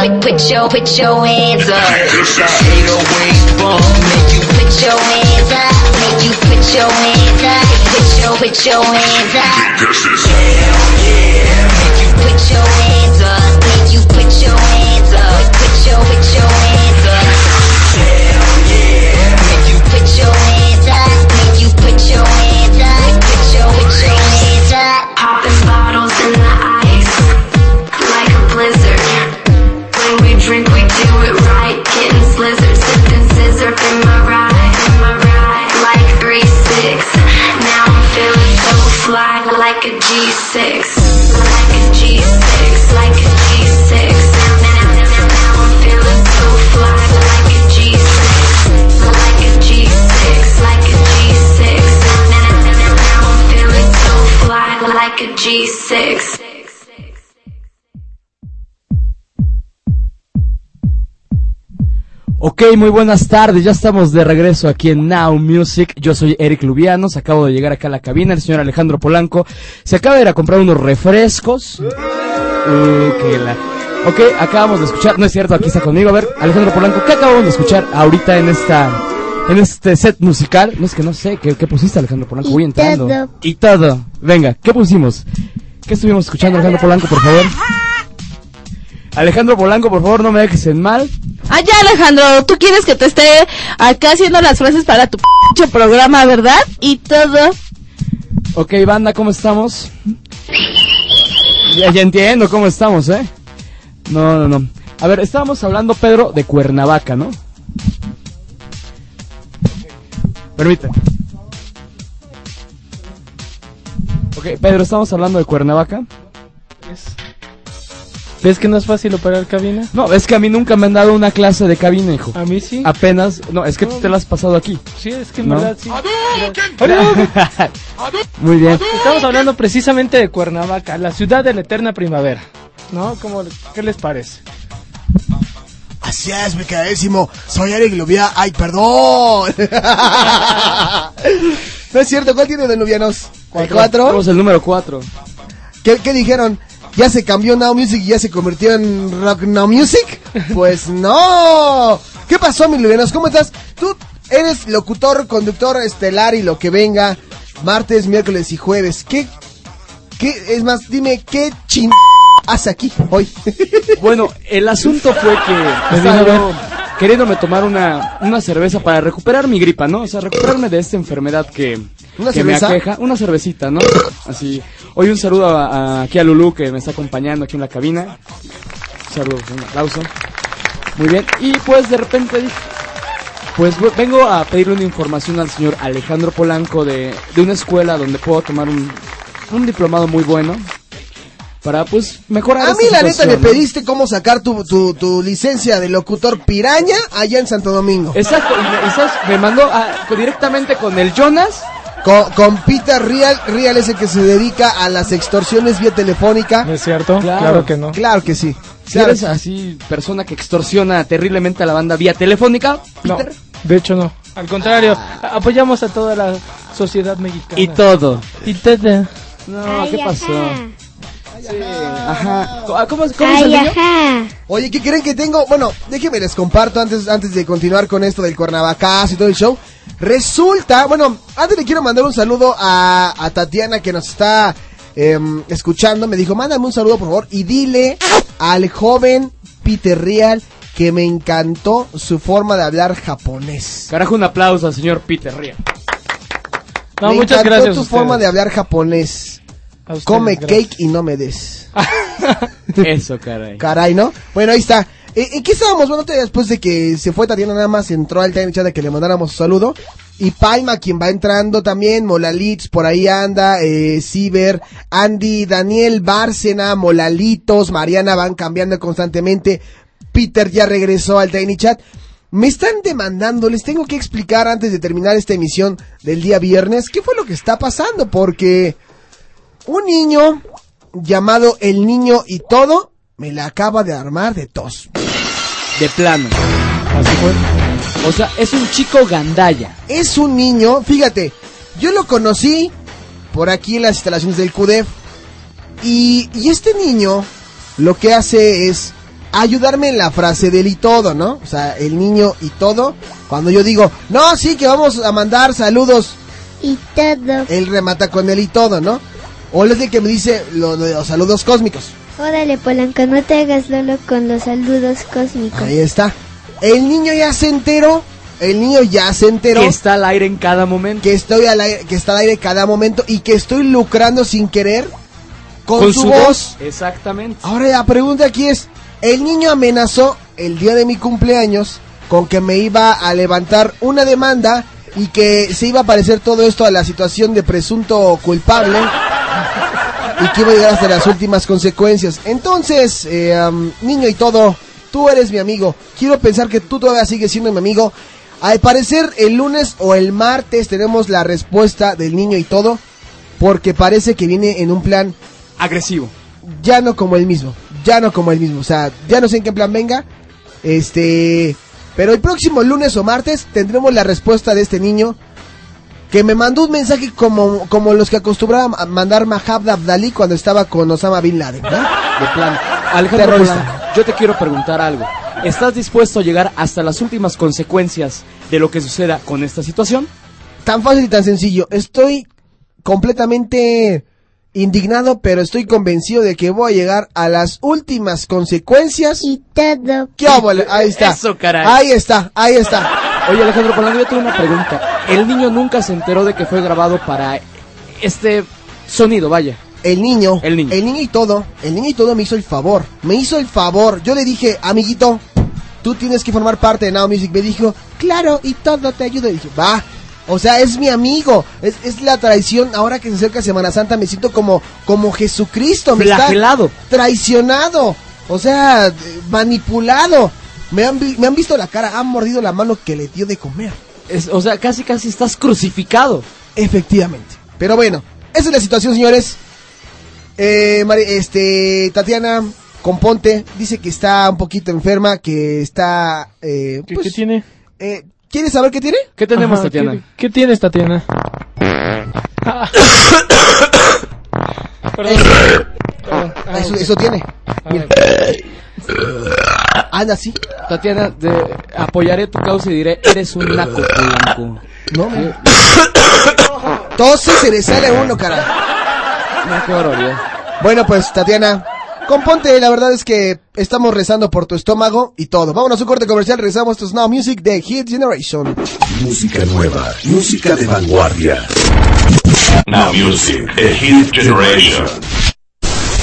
[SPEAKER 26] Hands put your put your hands up.
[SPEAKER 27] It's that 808 bump, make you
[SPEAKER 26] Put your hands up, make you put your hands up, put your put your hands up.
[SPEAKER 27] Hell yeah.
[SPEAKER 26] Make you put your hands
[SPEAKER 28] Ok, muy buenas tardes, ya estamos de regreso aquí en Now Music. Yo soy Eric Lubianos, acabo de llegar acá a la cabina, el señor Alejandro Polanco se acaba de ir a comprar unos refrescos. La- Ok, acabamos de escuchar, no es cierto, aquí está conmigo. A ver, Alejandro Polanco, ¿qué acabamos de escuchar ahorita en esta en este set musical? No es que no sé, ¿qué, qué pusiste Alejandro Polanco? Voy entrando.
[SPEAKER 23] todo.
[SPEAKER 28] Y todo. Venga, ¿qué pusimos? ¿Qué estuvimos escuchando Alejandro Polanco, por favor? Alejandro Polanco, por favor, no me dejes en mal.
[SPEAKER 29] Ah, ya, Alejandro, tú quieres que te esté acá haciendo las frases para tu p programa, ¿verdad? Y todo.
[SPEAKER 28] Ok, banda, ¿cómo estamos? Ya, ya entiendo cómo estamos, ¿eh? No, no, no. A ver, estábamos hablando, Pedro, de Cuernavaca, ¿no? Permíteme. Ok, Pedro, estamos hablando de Cuernavaca.
[SPEAKER 4] ¿Ves que no es fácil operar cabina?
[SPEAKER 28] No, es que a mí nunca me han dado una clase de cabina, hijo.
[SPEAKER 4] A mí sí.
[SPEAKER 28] Apenas, no, es que tú te la has pasado aquí.
[SPEAKER 4] Sí, es que en
[SPEAKER 28] ¿No?
[SPEAKER 4] verdad sí.
[SPEAKER 28] Muy bien.
[SPEAKER 4] Estamos hablando precisamente de Cuernavaca, la ciudad de la eterna primavera. ¿No? ¿Cómo, ¿Qué les parece?
[SPEAKER 1] Así es, mi queridísimo. Soy Eric Lubia. Ay, perdón. no es cierto. ¿Cuál tiene de Nubianos? ¿El 4?
[SPEAKER 28] Tenemos el número 4.
[SPEAKER 1] ¿Qué, qué dijeron? Ya se cambió Now Music y ya se convirtió en Rock Now Music. Pues no. ¿Qué pasó, mi Lubianos? ¿Cómo estás? Tú eres locutor, conductor estelar y lo que venga. Martes, miércoles y jueves. ¿Qué? ¿Qué? Es más, dime, ¿qué ching hace aquí hoy?
[SPEAKER 28] Bueno, el asunto fue que
[SPEAKER 1] vino
[SPEAKER 28] estaba
[SPEAKER 1] a ver.
[SPEAKER 28] yo queriéndome tomar una, una cerveza para recuperar mi gripa, ¿no? O sea, recuperarme de esta enfermedad que,
[SPEAKER 1] ¿Una
[SPEAKER 28] que me
[SPEAKER 1] cerveza?
[SPEAKER 28] aqueja. Una cervecita, ¿no? Así. Hoy un saludo a, a- aquí a Lulu que me está acompañando aquí en la cabina. Un saludo, un aplauso. Muy bien. Y pues de repente dije, pues vengo a pedirle una información al señor Alejandro Polanco de, de una escuela donde puedo tomar un, un diplomado muy bueno para pues mejorar
[SPEAKER 1] A mí la neta me
[SPEAKER 28] ¿no?
[SPEAKER 1] pediste cómo sacar tu, tu, tu licencia de locutor piraña allá en Santo Domingo.
[SPEAKER 28] Exacto, y me, y sabes, me mandó a- directamente con el Jonas.
[SPEAKER 1] Con, con Peter Real, Real es el que se dedica a las extorsiones vía telefónica.
[SPEAKER 4] ¿Es cierto?
[SPEAKER 28] Claro.
[SPEAKER 4] Claro, que no.
[SPEAKER 1] Claro que sí.
[SPEAKER 28] Si
[SPEAKER 1] Claro
[SPEAKER 28] eres así, persona que extorsiona terriblemente a la banda vía telefónica,
[SPEAKER 4] No, de hecho no. Al contrario, a- apoyamos a toda la sociedad mexicana.
[SPEAKER 28] y todo.
[SPEAKER 4] Y todo.
[SPEAKER 28] No,
[SPEAKER 22] Ay,
[SPEAKER 28] ¿qué pasó?
[SPEAKER 22] ajá.
[SPEAKER 28] Sí, ajá. ¿Cómo, cómo, cómo
[SPEAKER 22] Ay, ajá.
[SPEAKER 1] Oye, ¿qué creen que tengo? Bueno, déjenme les comparto antes, antes de continuar con esto del Cuernavacazo y todo el show. Resulta, bueno, antes le quiero mandar un saludo a, a Tatiana que nos está em, escuchando. Me dijo, mándame un saludo por favor y dile al joven Peter Real que me encantó su forma de hablar japonés.
[SPEAKER 28] Carajo, un aplauso al señor Peter Ría.
[SPEAKER 4] No,
[SPEAKER 1] me
[SPEAKER 4] muchas
[SPEAKER 1] encantó
[SPEAKER 4] gracias.
[SPEAKER 1] tu forma de hablar japonés.
[SPEAKER 4] Ustedes,
[SPEAKER 1] Come
[SPEAKER 4] gracias.
[SPEAKER 1] cake y no me des.
[SPEAKER 28] Eso, caray.
[SPEAKER 1] Caray, ¿no? Bueno, ahí está. ¿En qué estábamos? Bueno, después de que se fue Tatiana nada más, entró al time chat de que le mandáramos un saludo. Y Palma, quien va entrando también, Molalitz, por ahí anda, eh, Ciber, Andy, Daniel, Bárcena, Molalitos, Mariana van cambiando constantemente. Peter ya regresó al Tiny Chat. Me están demandando, les tengo que explicar antes de terminar esta emisión del día viernes qué fue lo que está pasando, porque un niño llamado El Niño y Todo me la acaba de armar de tos.
[SPEAKER 28] De plano.
[SPEAKER 4] Así fue.
[SPEAKER 28] O sea, es un chico gandaya.
[SPEAKER 1] Es un niño, fíjate, yo lo conocí por aquí en las instalaciones del CUDEF y, y este niño lo que hace es ayudarme en la frase del y todo, ¿no? O sea, el niño y todo. Cuando yo digo, no, sí, que vamos a mandar saludos,
[SPEAKER 22] Y todo.
[SPEAKER 1] él remata con el y todo, ¿no? O él es el que me dice lo- lo de los saludos cósmicos.
[SPEAKER 22] Órale, Polanco, no te hagas lolo con los saludos cósmicos.
[SPEAKER 1] Ahí está. El niño ya se enteró. El niño ya se enteró.
[SPEAKER 28] Que está al aire en cada momento.
[SPEAKER 1] Que estoy al aire, que está al aire cada momento y que estoy lucrando sin querer con,
[SPEAKER 28] Con
[SPEAKER 1] su,
[SPEAKER 28] su
[SPEAKER 1] voz.
[SPEAKER 28] voz. Exactamente.
[SPEAKER 1] Ahora la pregunta aquí es, el niño amenazó el día de mi cumpleaños con que me iba a levantar una demanda y que se iba a parecer todo esto a la situación de presunto culpable y que iba a llegar hasta las últimas consecuencias. Entonces, eh, niño y todo, tú eres mi amigo. Quiero pensar que tú todavía sigues siendo mi amigo. Al parecer, el lunes o el martes tenemos la respuesta del niño y todo, porque parece que viene en un plan
[SPEAKER 28] Agresivo.
[SPEAKER 1] ya no como el mismo, ya no como el mismo, o sea, ya no sé en qué plan venga, este, pero el próximo lunes o martes tendremos la respuesta de este niño que me mandó un mensaje como, como los que acostumbraba a mandar Mahab Abdali cuando estaba con Osama Bin Laden, ¿no?
[SPEAKER 28] De plano. Alejandro. Polanco, yo te quiero preguntar algo. ¿Estás dispuesto a llegar hasta las últimas consecuencias de lo que suceda con esta situación?
[SPEAKER 1] Tan fácil y tan sencillo, estoy completamente indignado, pero estoy convencido de que voy a llegar a las últimas consecuencias.
[SPEAKER 22] Y todo.
[SPEAKER 1] ¿Qué? Ahí está.
[SPEAKER 28] Eso, caray.
[SPEAKER 1] Ahí está, ahí está.
[SPEAKER 28] Oye, Alejandro Polanco, yo tengo una pregunta. El niño nunca se enteró de que fue grabado para este sonido, vaya.
[SPEAKER 1] El niño,
[SPEAKER 28] El niño.
[SPEAKER 1] el niño y todo, el niño y todo me hizo el favor, me hizo el favor. Yo le dije, amiguito, tú tienes que formar parte de Now Music. Me dijo, claro, y todo te ayuda. Y dije, va, o sea, es mi amigo, es, es la traición. Ahora que se acerca Semana Santa me siento como, como Jesucristo, me está
[SPEAKER 28] Flagelado.
[SPEAKER 1] traicionado, o sea, manipulado. Me han, vi- me han visto la cara, han mordido la mano que le dio de comer.
[SPEAKER 28] Es- o sea, casi casi estás crucificado.
[SPEAKER 1] Efectivamente. Pero bueno, esa es la situación, señores. Eh, Mari- este, Tatiana Componte dice que está un poquito enferma, que está... Eh,
[SPEAKER 4] ¿Qué,
[SPEAKER 1] pues,
[SPEAKER 4] qué tiene?
[SPEAKER 1] eh, ¿Quieres saber qué tiene?
[SPEAKER 28] ¿Qué tenemos,
[SPEAKER 4] Ajá,
[SPEAKER 28] Tatiana?
[SPEAKER 4] ¿Qué, qué tienes, Tatiana? Ah. Perdón. Perdón.
[SPEAKER 1] Eso, Eso, eso tiene. Mira. Anda así.
[SPEAKER 28] Tatiana, de- apoyaré tu causa y diré, eres un naco.
[SPEAKER 1] No, Tose se le sale uno, cara.
[SPEAKER 28] No, qué.
[SPEAKER 1] Bueno, pues, Tatiana, componte. La verdad es que estamos rezando por tu estómago y todo. Vámonos a un corte comercial. Regresamos. Esto es Now Music de Hit Generation.
[SPEAKER 8] Música nueva, música de vanguardia. Now Music, a hit generation.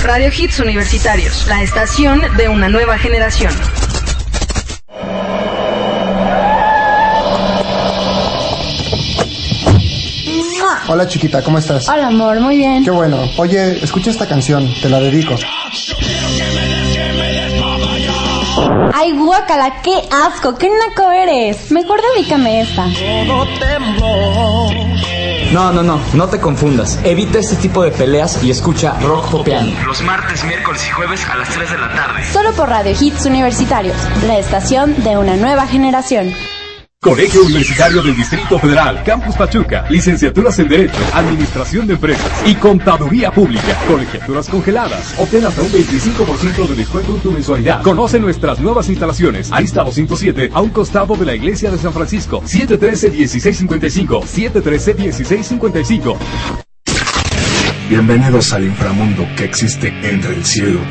[SPEAKER 30] Radio Hits Universitarios, la estación de una nueva generación.
[SPEAKER 31] Hola chiquita, ¿cómo estás?
[SPEAKER 22] Hola amor, muy bien.
[SPEAKER 31] Qué bueno. Oye, escucha esta canción, te la dedico.
[SPEAKER 22] Ay, guácala, qué asco, qué naco eres. Mejor dedícame esta.
[SPEAKER 32] No, no, no, no te confundas. Evita este tipo de peleas y escucha rock popeano.
[SPEAKER 33] Los martes, miércoles y jueves a las 3 de la tarde.
[SPEAKER 22] Solo por Radio Hits Universitarios, la estación de una nueva generación.
[SPEAKER 14] Colegio Universitario del Distrito Federal, Campus Pachuca, licenciaturas en Derecho, Administración de Empresas y Contaduría Pública, colegiaturas congeladas. Obtén hasta un 25% de descuento en tu mensualidad. Conoce nuestras nuevas instalaciones. Arista 207, a un costado de la Iglesia de San Francisco. 713-1655, 713-1655.
[SPEAKER 20] Bienvenidos al inframundo que existe entre el cielo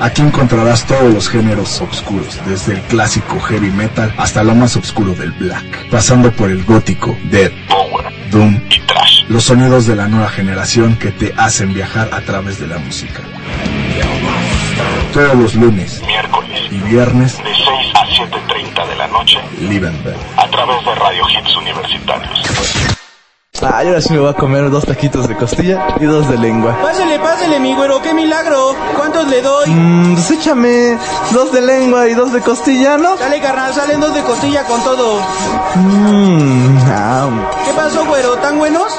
[SPEAKER 20] Aquí encontrarás todos los géneros oscuros, desde el clásico heavy metal hasta lo más oscuro del black, pasando por el gótico, death, power, doom y trash. Los sonidos de la nueva generación que te hacen viajar a través de la música. Todos los lunes,
[SPEAKER 21] Miércoles,
[SPEAKER 20] y viernes,
[SPEAKER 21] de 6 a 7.30 de la noche,
[SPEAKER 20] Liebenberg.
[SPEAKER 21] a través de Radio Hits Universitarios.
[SPEAKER 34] Ah, y ahora sí me voy a comer dos taquitos de costilla y dos de lengua.
[SPEAKER 35] Pásele, pásele, mi güero, qué milagro. ¿Cuántos le doy?
[SPEAKER 34] Mmm, pues échame dos de lengua y dos de costilla, ¿no?
[SPEAKER 35] Dale, carnal, salen dos de costilla con todo.
[SPEAKER 34] Mmm, ah,
[SPEAKER 35] ¿Qué pasó, güero? ¿Tan buenos?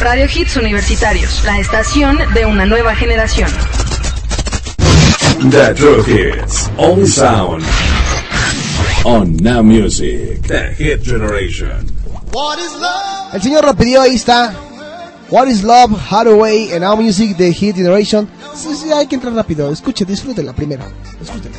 [SPEAKER 30] Radio Hits Universitarios, la estación de una nueva generación.
[SPEAKER 8] The True Hits, Only Sound. On Now Music, The Hit Generation.
[SPEAKER 1] El señor lo pidió, ahí está. What is Love, Hathaway, and Now Music de Hit Generation. Sí, sí, hay que entrar rápido. Escuche, disfrútela primero. Escúchela.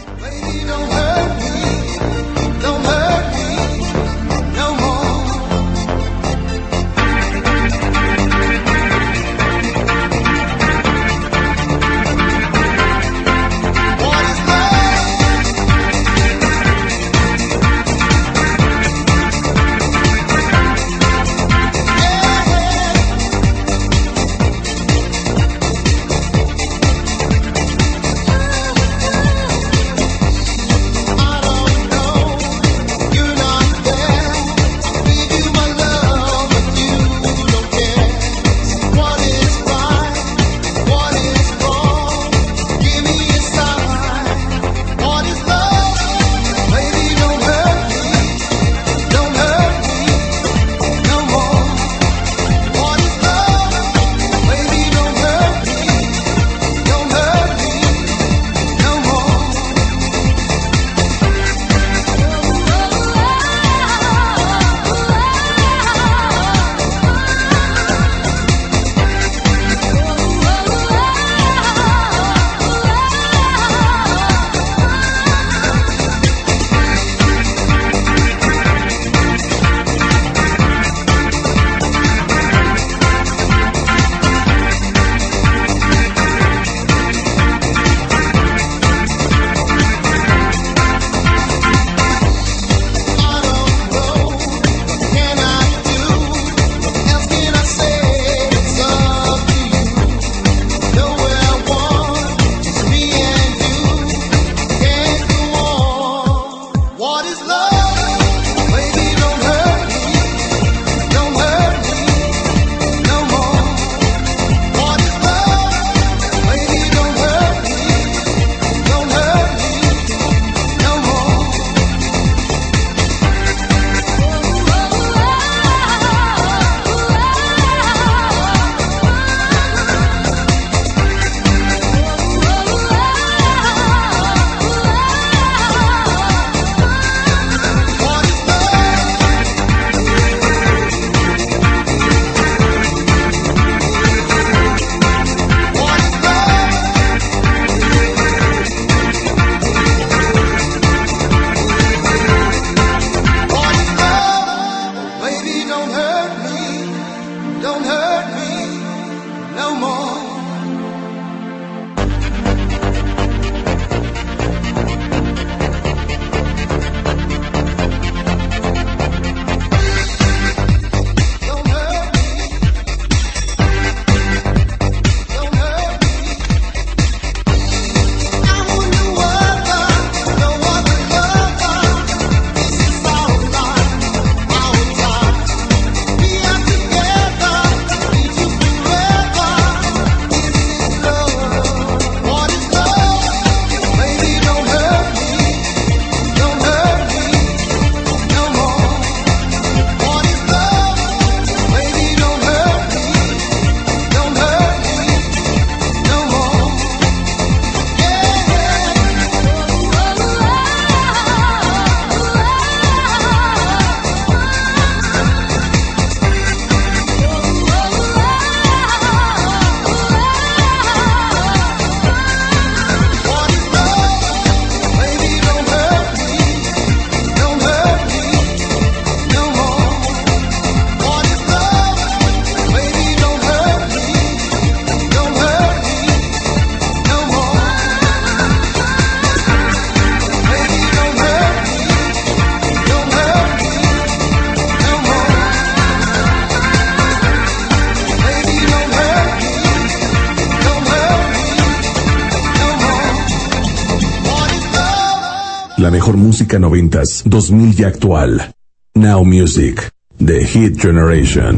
[SPEAKER 36] Música noventas, 2000 y actual. Now Music, The Hit Generation.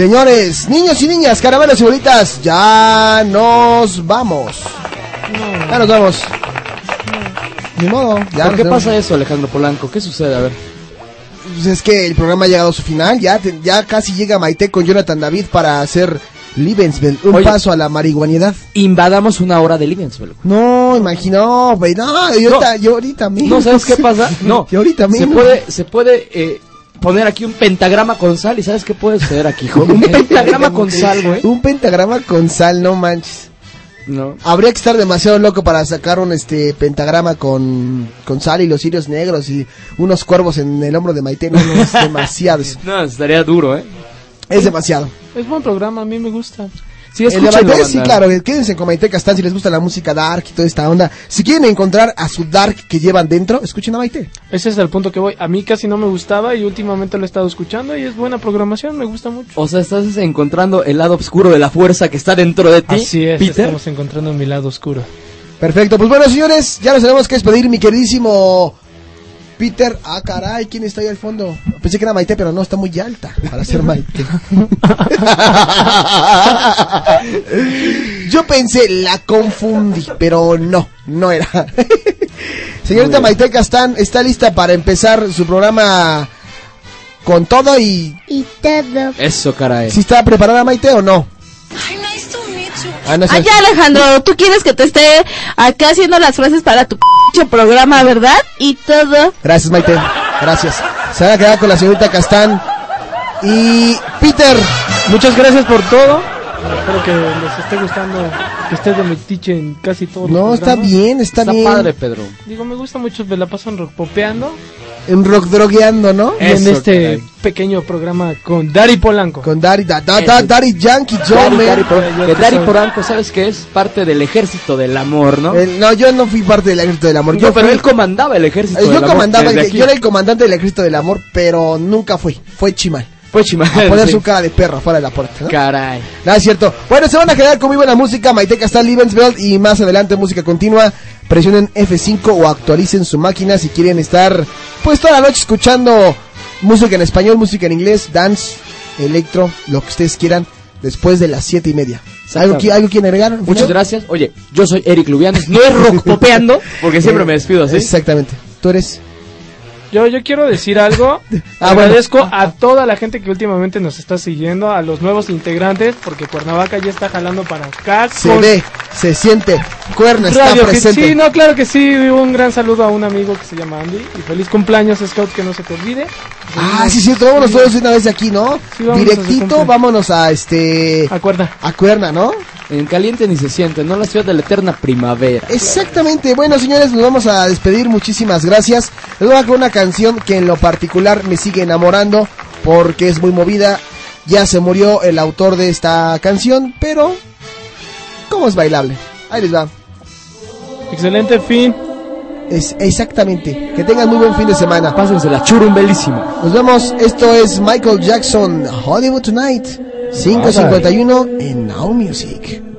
[SPEAKER 1] Señores, niños y niñas, caramelos y bolitas, ya nos vamos. Ya nos vamos. Ni modo. Ya
[SPEAKER 28] ¿Por qué pasa eso, Alejandro Polanco? ¿Qué sucede? A ver.
[SPEAKER 1] Pues es que el programa ha llegado a su final. Ya, ya casi llega Maite con Jonathan David para hacer Libensville. Un
[SPEAKER 28] Oye.
[SPEAKER 1] paso a la marihuanidad.
[SPEAKER 28] Invadamos una hora de Livingsville.
[SPEAKER 1] No, imagino, güey. No, yo ahorita, yo ahorita mismo.
[SPEAKER 28] No, ¿sabes qué pasa? No.
[SPEAKER 1] Yo ahorita
[SPEAKER 28] Se
[SPEAKER 1] mismo.
[SPEAKER 28] puede, se puede eh, poner aquí un pentagrama con sal. ¿Y sabes qué puede suceder aquí, hijo? Un pentagrama con sal, güey.
[SPEAKER 1] Un pentagrama con sal, no manches.
[SPEAKER 28] No.
[SPEAKER 1] Habría que estar demasiado loco para sacar un este pentagrama con, con sal y los cirios negros y unos cuervos en el hombro de Maite. No, no, es demasiado.
[SPEAKER 28] No, estaría duro, ¿eh?
[SPEAKER 1] es demasiado.
[SPEAKER 4] Es buen programa, a mí me gusta.
[SPEAKER 28] Sí,
[SPEAKER 1] El de Maite, sí, claro, eh, quédense con Maite Castán si les gusta la música dark y toda esta onda. Si quieren encontrar a su dark que llevan dentro, escuchen a Maite.
[SPEAKER 4] Ese es el punto que voy. A mí casi no me gustaba y últimamente lo he estado escuchando y es buena programación, me gusta mucho.
[SPEAKER 28] O sea, estás encontrando el lado oscuro de la fuerza que está dentro de ti,
[SPEAKER 4] Así es,
[SPEAKER 28] Peter.
[SPEAKER 4] estamos encontrando mi lado oscuro.
[SPEAKER 1] Perfecto, pues bueno, señores, ya nos tenemos que despedir, mi queridísimo Peter. Ah, caray, ¿quién está ahí al fondo? Pensé que era Maite, pero no, está muy alta para ser Maite. Yo pensé, la confundí, pero no, no era. Señorita. Maite Castán, ¿está lista para empezar su programa con todo y...
[SPEAKER 22] Y todo.
[SPEAKER 28] Eso, caray.
[SPEAKER 1] ¿Si está preparada Maite o no? Ah, no,
[SPEAKER 37] Ah, ya, Alejandro, tú quieres que te esté acá haciendo las frases para tu p programa, ¿verdad? Y todo.
[SPEAKER 1] Gracias, Maite. Gracias. Se van a quedar con la señorita Castán. Y Peter.
[SPEAKER 4] Muchas gracias por todo. Espero que les esté gustando que estés de metiche en casi todo.
[SPEAKER 1] No, está bien, está, bien.
[SPEAKER 28] Pedro.
[SPEAKER 4] Digo, me gusta mucho, me la paso en rock popeando.
[SPEAKER 1] En rock drogueando, ¿no?
[SPEAKER 4] Y en este pequeño programa con Dari Polanco.
[SPEAKER 1] Con Dari, da, da, da- Daddy Yankee Joe,
[SPEAKER 28] Dari. Dari Polanco. Que Dari Polanco, ¿sabes qué es? Parte del ejército del amor, ¿no?
[SPEAKER 1] El- no, yo no fui parte del ejército del amor.
[SPEAKER 28] No,
[SPEAKER 1] Yo
[SPEAKER 28] pero
[SPEAKER 1] fui-
[SPEAKER 28] él comandaba el ejército
[SPEAKER 1] Eh,
[SPEAKER 28] del
[SPEAKER 1] yo
[SPEAKER 28] amor.
[SPEAKER 1] comandaba,
[SPEAKER 28] desde
[SPEAKER 1] el-
[SPEAKER 28] aquí.
[SPEAKER 1] yo era el comandante del ejército del amor, pero nunca fui. Fue Chimal.
[SPEAKER 28] Fue Chimal.
[SPEAKER 1] A poner
[SPEAKER 28] sí.
[SPEAKER 1] su cara de perro fuera de la puerta. ¿no?
[SPEAKER 28] Caray.
[SPEAKER 1] Nada, es cierto. Bueno, se van a quedar con muy buena música. Maite Castal, Liebensfeld y más adelante música continua. Presionen F5 o actualicen su máquina si quieren estar pues toda la noche escuchando música en español, música en inglés, dance, electro, lo que ustedes quieran después de las siete y media. ¿Algo, qui- algo quieren agregar?
[SPEAKER 28] Muchas gracias. Oye, yo soy Eric Lubianes. No es rock popeando, porque siempre me despido así.
[SPEAKER 1] Exactamente. Tú eres.
[SPEAKER 4] Yo, yo quiero decir algo.
[SPEAKER 1] Ah, bueno.
[SPEAKER 4] Agradezco a toda la gente que últimamente nos está siguiendo, a los nuevos integrantes, porque Cuernavaca ya está jalando para acá.
[SPEAKER 1] Se
[SPEAKER 4] con
[SPEAKER 1] ve, se siente. Cuerna está presente.
[SPEAKER 4] Sí, no, claro que sí. Un gran saludo a un amigo que se llama Andy. Y feliz cumpleaños, Scout, que no se te olvide.
[SPEAKER 1] Ah, sí, sí, vámonos todos una vez aquí, ¿no?
[SPEAKER 4] Sí, vámonos
[SPEAKER 1] Directito, vámonos a este.
[SPEAKER 4] A Cuerna.
[SPEAKER 1] A Cuerna, ¿no?
[SPEAKER 28] En caliente ni se siente, ¿no? La ciudad de la eterna primavera.
[SPEAKER 1] Exactamente. Bueno, señores, nos vamos a despedir. Muchísimas gracias. Les voy a con una canción que en lo particular me sigue enamorando porque es muy movida. Ya se murió el autor de esta canción, pero ¿cómo es bailable? Ahí les va.
[SPEAKER 4] Excelente fin.
[SPEAKER 1] Es exactamente. Que tengan muy buen fin de semana.
[SPEAKER 28] Pásense la churumbelísima.
[SPEAKER 1] Nos vemos. Esto es Michael Jackson, Hollywood Tonight, 551 en Now Music.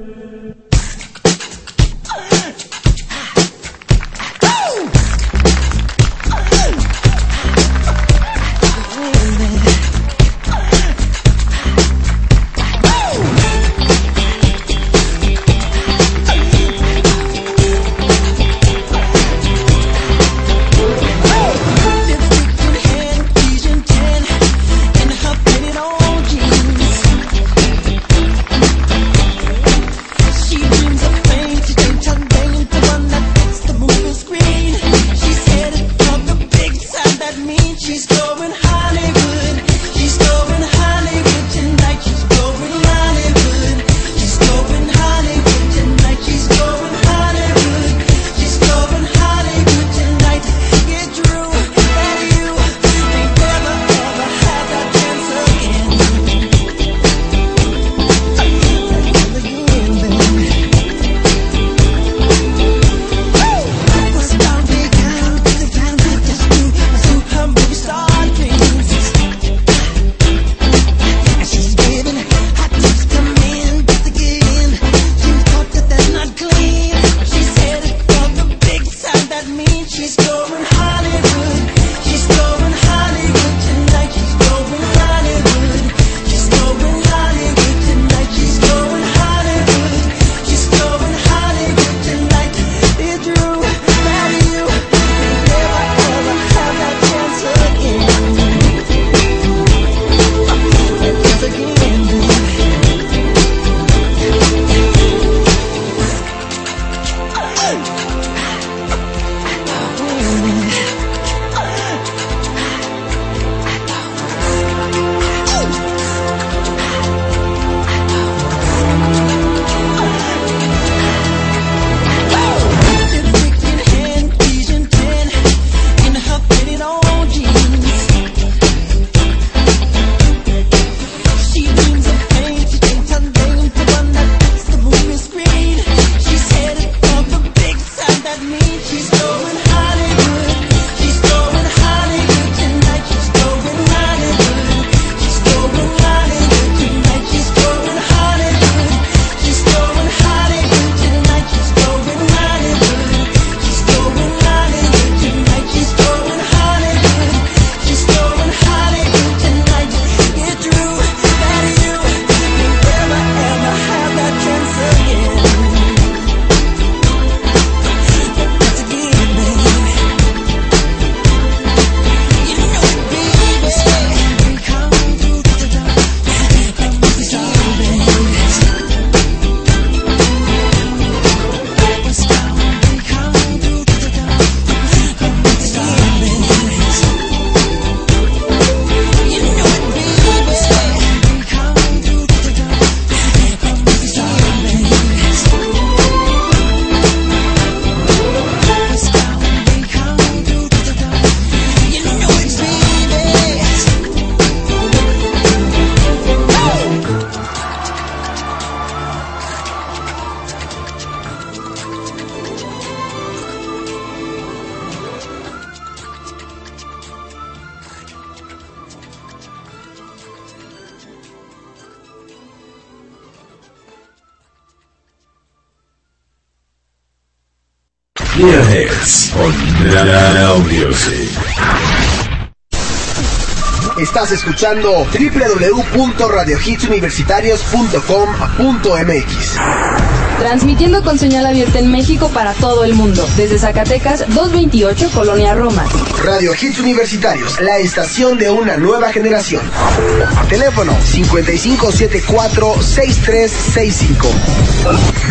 [SPEAKER 1] Escuchando www.radiohitsuniversitarios.com.mx.
[SPEAKER 22] Transmitiendo con señal abierta en México para todo el mundo. Desde Zacatecas 228, Colonia Roma.
[SPEAKER 1] Radio Hits Universitarios, la estación de una nueva generación. Teléfono 5574-6365.